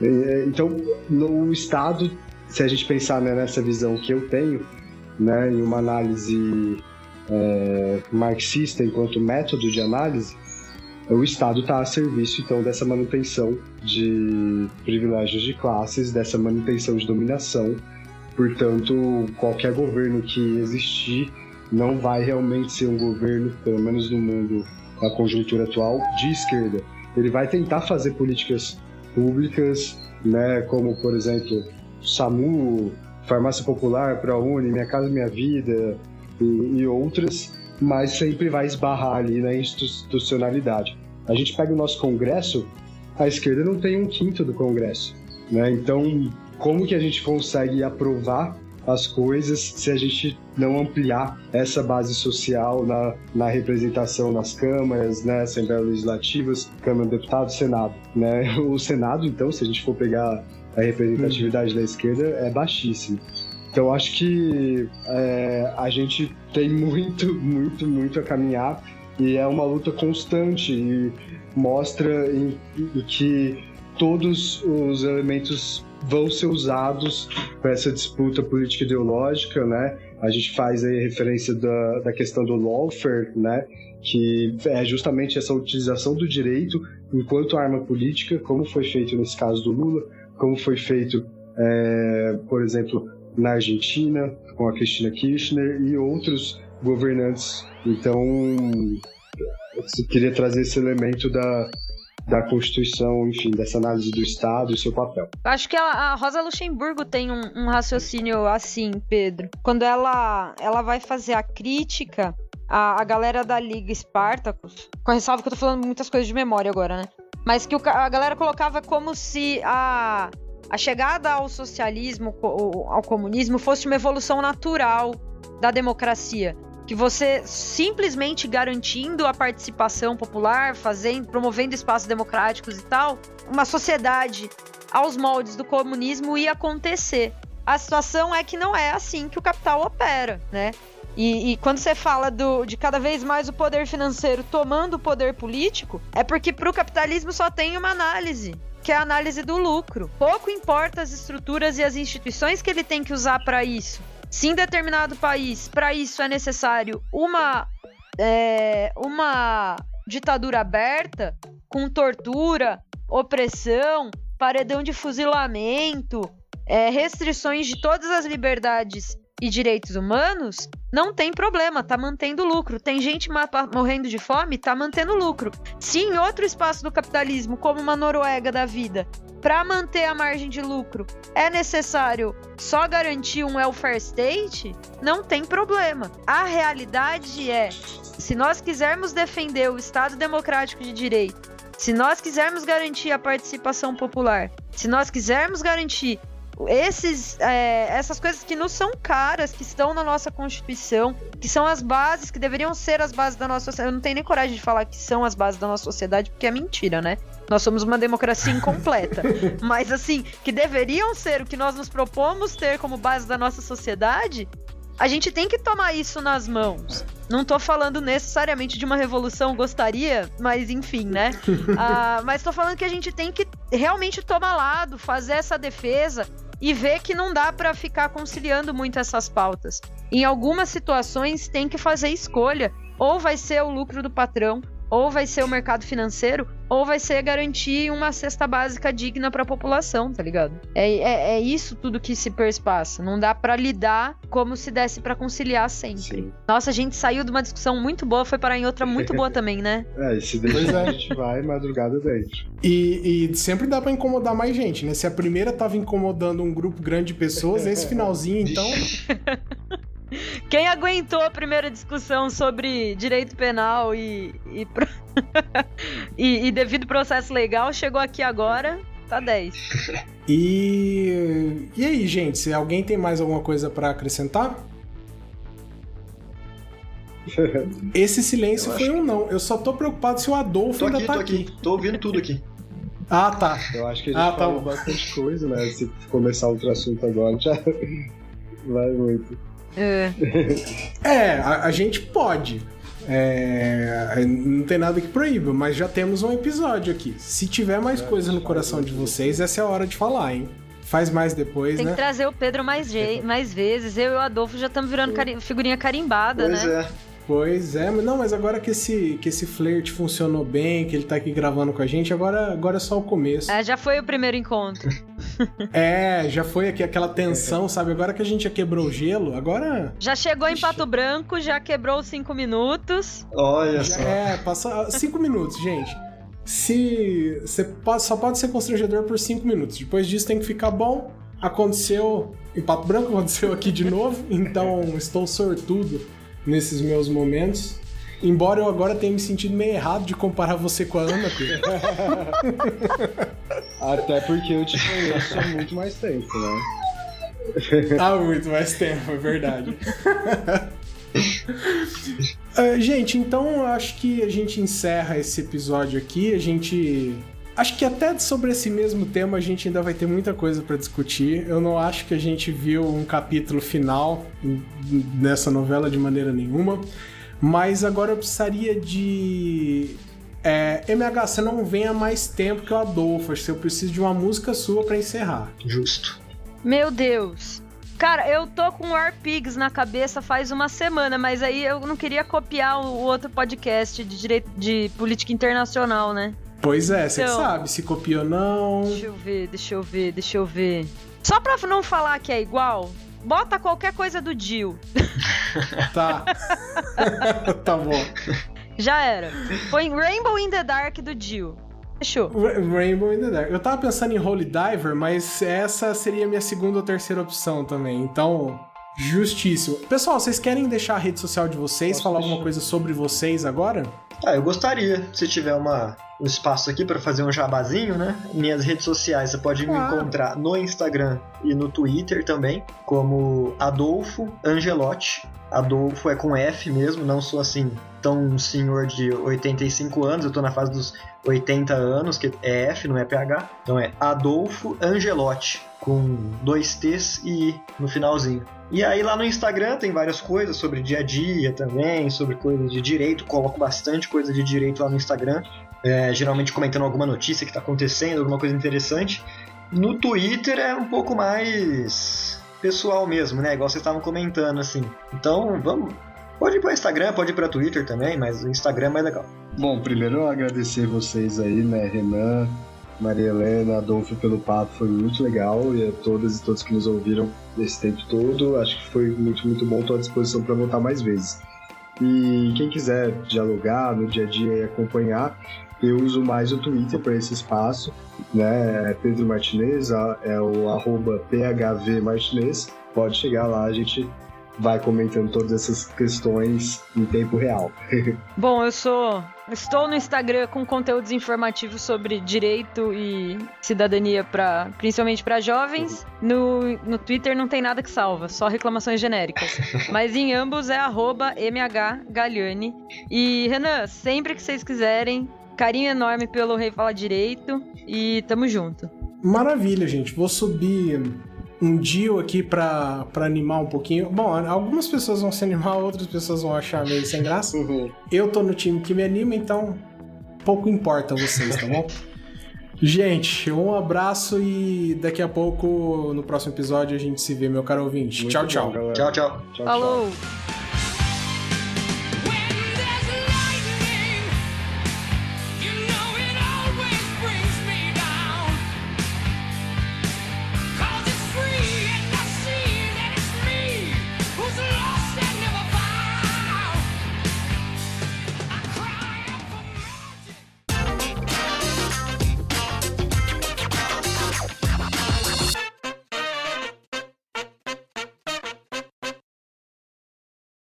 É, então, no Estado, se a gente pensar né, nessa visão que eu tenho, né, em uma análise é, marxista enquanto método de análise, o Estado está a serviço então dessa manutenção de privilégios de classes, dessa manutenção de dominação. Portanto, qualquer governo que existir não vai realmente ser um governo, pelo menos no mundo da conjuntura atual, de esquerda. Ele vai tentar fazer políticas públicas, né, como por exemplo, SAMU, Farmácia Popular, ProUni, Minha Casa Minha Vida e, e outras, mas sempre vai esbarrar ali na institucionalidade. A gente pega o nosso Congresso, a esquerda não tem um quinto do Congresso. Né? Então, como que a gente consegue aprovar as coisas se a gente não ampliar essa base social na, na representação nas câmaras, né, Assembleias Legislativas, Câmara de Deputados, Senado. Né? O Senado, então, se a gente for pegar a representatividade uhum. da esquerda, é baixíssima. Então, acho que é, a gente tem muito, muito, muito a caminhar e é uma luta constante e mostra em, em que todos os elementos vão ser usados para essa disputa política ideológica, né? A gente faz aí referência da, da questão do lawfare, né? Que é justamente essa utilização do direito enquanto arma política, como foi feito nesse caso do Lula, como foi feito, é, por exemplo, na Argentina, com a Cristina Kirchner e outros governantes. Então, eu queria trazer esse elemento da, da Constituição, enfim, dessa análise do Estado e seu papel. Acho que a, Rosa Luxemburgo tem um, um, raciocínio assim, Pedro. Quando ela, ela vai fazer a crítica, a, a galera da Liga Spartacus, com ressalva que eu tô falando muitas coisas de memória agora, né? Mas que o, a galera colocava como se a, a chegada ao socialismo, ao comunismo, fosse uma evolução natural da democracia que você simplesmente garantindo a participação popular, fazendo, promovendo espaços democráticos e tal, uma sociedade aos moldes do comunismo ia acontecer. A situação é que não é assim que o capital opera, né? E, e, quando você fala do, de cada vez mais o poder financeiro tomando o poder político, é porque para o capitalismo só tem uma análise, que é a análise do lucro. Pouco importa as estruturas e as instituições que ele tem que usar para isso. Se em determinado país, para isso é necessário uma, é, uma ditadura aberta, com tortura, opressão, paredão de fuzilamento, é, restrições de todas as liberdades e direitos humanos, não tem problema, tá mantendo lucro. Tem gente morrendo de fome, tá mantendo lucro. Se em outro espaço do capitalismo, como uma Noruega da vida, para manter a margem de lucro é necessário só garantir um welfare state, não tem problema. A realidade é, se nós quisermos defender o Estado democrático de direito, se nós quisermos garantir a participação popular, se nós quisermos garantir esses, é, essas coisas que nos são caras, que estão na nossa Constituição, que são as bases, que deveriam ser as bases da nossa sociedade. Eu não tenho nem coragem de falar que são as bases da nossa sociedade, porque é mentira, né? Nós somos uma democracia incompleta. Mas, assim, que deveriam ser o que nós nos propomos ter como base da nossa sociedade, a gente tem que tomar isso nas mãos. Não tô falando necessariamente de uma revolução, gostaria, mas enfim, né? ah, mas tô falando que a gente tem que realmente tomar lado, fazer essa defesa e ver que não dá para ficar conciliando muito essas pautas. Em algumas situações tem que fazer escolha. Ou vai ser o lucro do patrão, ou vai ser o mercado financeiro, ou vai ser garantir uma cesta básica digna para a população, tá ligado? É, é, é, isso tudo que se perspassa. Não dá para lidar como se desse para conciliar sempre. Sim. Nossa, a gente saiu de uma discussão muito boa, foi parar em outra muito boa também, né? É, e se deixar, é. a gente vai madrugada dentro. E, e sempre dá para incomodar mais gente, né? Se a primeira tava incomodando um grupo grande de pessoas, esse finalzinho, então. Quem aguentou a primeira discussão sobre direito penal e, e, e, e devido processo legal chegou aqui agora, tá 10. E, e aí, gente, se alguém tem mais alguma coisa para acrescentar? Esse silêncio eu foi um não. Eu só tô preocupado se o Adolfo tô ainda aqui, tá tô aqui. aqui. Tô ouvindo tudo aqui. Ah, tá. Eu acho que a gente ah, tá falou bastante coisa, né? Se começar outro assunto agora, já vai muito. É, é a, a gente pode. É, não tem nada que proíba, mas já temos um episódio aqui. Se tiver mais é, coisa no coração de vocês, essa é a hora de falar, hein? Faz mais depois, Tem né? que trazer o Pedro mais, mais vezes. Eu e o Adolfo já estamos virando cari figurinha carimbada, pois né? É. Pois é, não, mas agora que esse, que esse flerte funcionou bem, que ele tá aqui gravando com a gente, agora, agora é só o começo. É, já foi o primeiro encontro. é, já foi aqui aquela tensão, sabe? Agora que a gente já quebrou o gelo, agora. Já chegou em Pato Branco, já quebrou os cinco minutos. Olha já, só. É, passou cinco minutos, gente. Se. Você só pode ser constrangedor por cinco minutos. Depois disso tem que ficar bom. Aconteceu em Pato Branco, aconteceu aqui de novo, então estou sortudo nesses meus momentos. Embora eu agora tenha me sentido meio errado de comparar você com a Ana, Pedro. Até porque eu te conheço há muito mais tempo, né? Há muito mais tempo, é verdade. uh, gente, então acho que a gente encerra esse episódio aqui. A gente. Acho que até sobre esse mesmo tema a gente ainda vai ter muita coisa para discutir. Eu não acho que a gente viu um capítulo final nessa novela de maneira nenhuma. Mas agora eu precisaria de. É, MH, você não vem há mais tempo que o Adolfo. Acho que eu preciso de uma música sua para encerrar. Justo. Meu Deus. Cara, eu tô com War Pigs na cabeça faz uma semana, mas aí eu não queria copiar o outro podcast de direito de política internacional, né? Pois é, você então, sabe se copia ou não. Deixa eu ver, deixa eu ver, deixa eu ver. Só pra não falar que é igual, bota qualquer coisa do Jill. tá. tá bom. Já era. Põe Rainbow in the Dark do Jill. Fechou. Rainbow in the Dark. Eu tava pensando em Holy Diver, mas essa seria a minha segunda ou terceira opção também. Então, justíssimo. Pessoal, vocês querem deixar a rede social de vocês, Posso falar deixar. alguma coisa sobre vocês agora? Ah, eu gostaria. Se tiver uma, um espaço aqui para fazer um jabazinho, né? Minhas redes sociais, você pode claro. me encontrar no Instagram e no Twitter também, como Adolfo Angelotti. Adolfo é com F mesmo, não sou assim tão um senhor de 85 anos, eu tô na fase dos 80 anos, que é F, não é PH. Então é Adolfo Angelotti, com dois T's e I no finalzinho. E aí lá no Instagram tem várias coisas sobre dia a dia também, sobre coisas de direito, coloco bastante coisa de direito lá no Instagram, é, geralmente comentando alguma notícia que está acontecendo, alguma coisa interessante. No Twitter é um pouco mais pessoal mesmo, né? Igual vocês estavam comentando, assim. Então, vamos, Pode ir para Instagram, pode ir para Twitter também, mas o Instagram é mais legal. Bom, primeiro agradecer vocês aí, né, Renan, Maria Helena, Adolfo pelo papo, foi muito legal e a todas e todos que nos ouviram esse tempo todo, acho que foi muito, muito bom, estou à disposição para voltar mais vezes. E quem quiser dialogar no dia a dia e acompanhar, eu uso mais o Twitter para esse espaço, né? É Pedro Martinez, é o arroba PHV Martinez. Pode chegar lá, a gente vai comentando todas essas questões em tempo real. Bom, eu sou. Estou no Instagram com conteúdos informativos sobre direito e cidadania, pra, principalmente para jovens. No, no Twitter não tem nada que salva, só reclamações genéricas. Mas em ambos é mhgaliani. E Renan, sempre que vocês quiserem, carinho enorme pelo Rei Fala Direito e tamo junto. Maravilha, gente. Vou subir um deal aqui pra, pra animar um pouquinho. Bom, algumas pessoas vão se animar, outras pessoas vão achar meio sem graça. Uhum. Eu tô no time que me anima, então pouco importa vocês, tá bom? Gente, um abraço e daqui a pouco, no próximo episódio, a gente se vê, meu caro ouvinte. Muito tchau, tchau. Bom, tchau, tchau. tchau Falou. Tchau.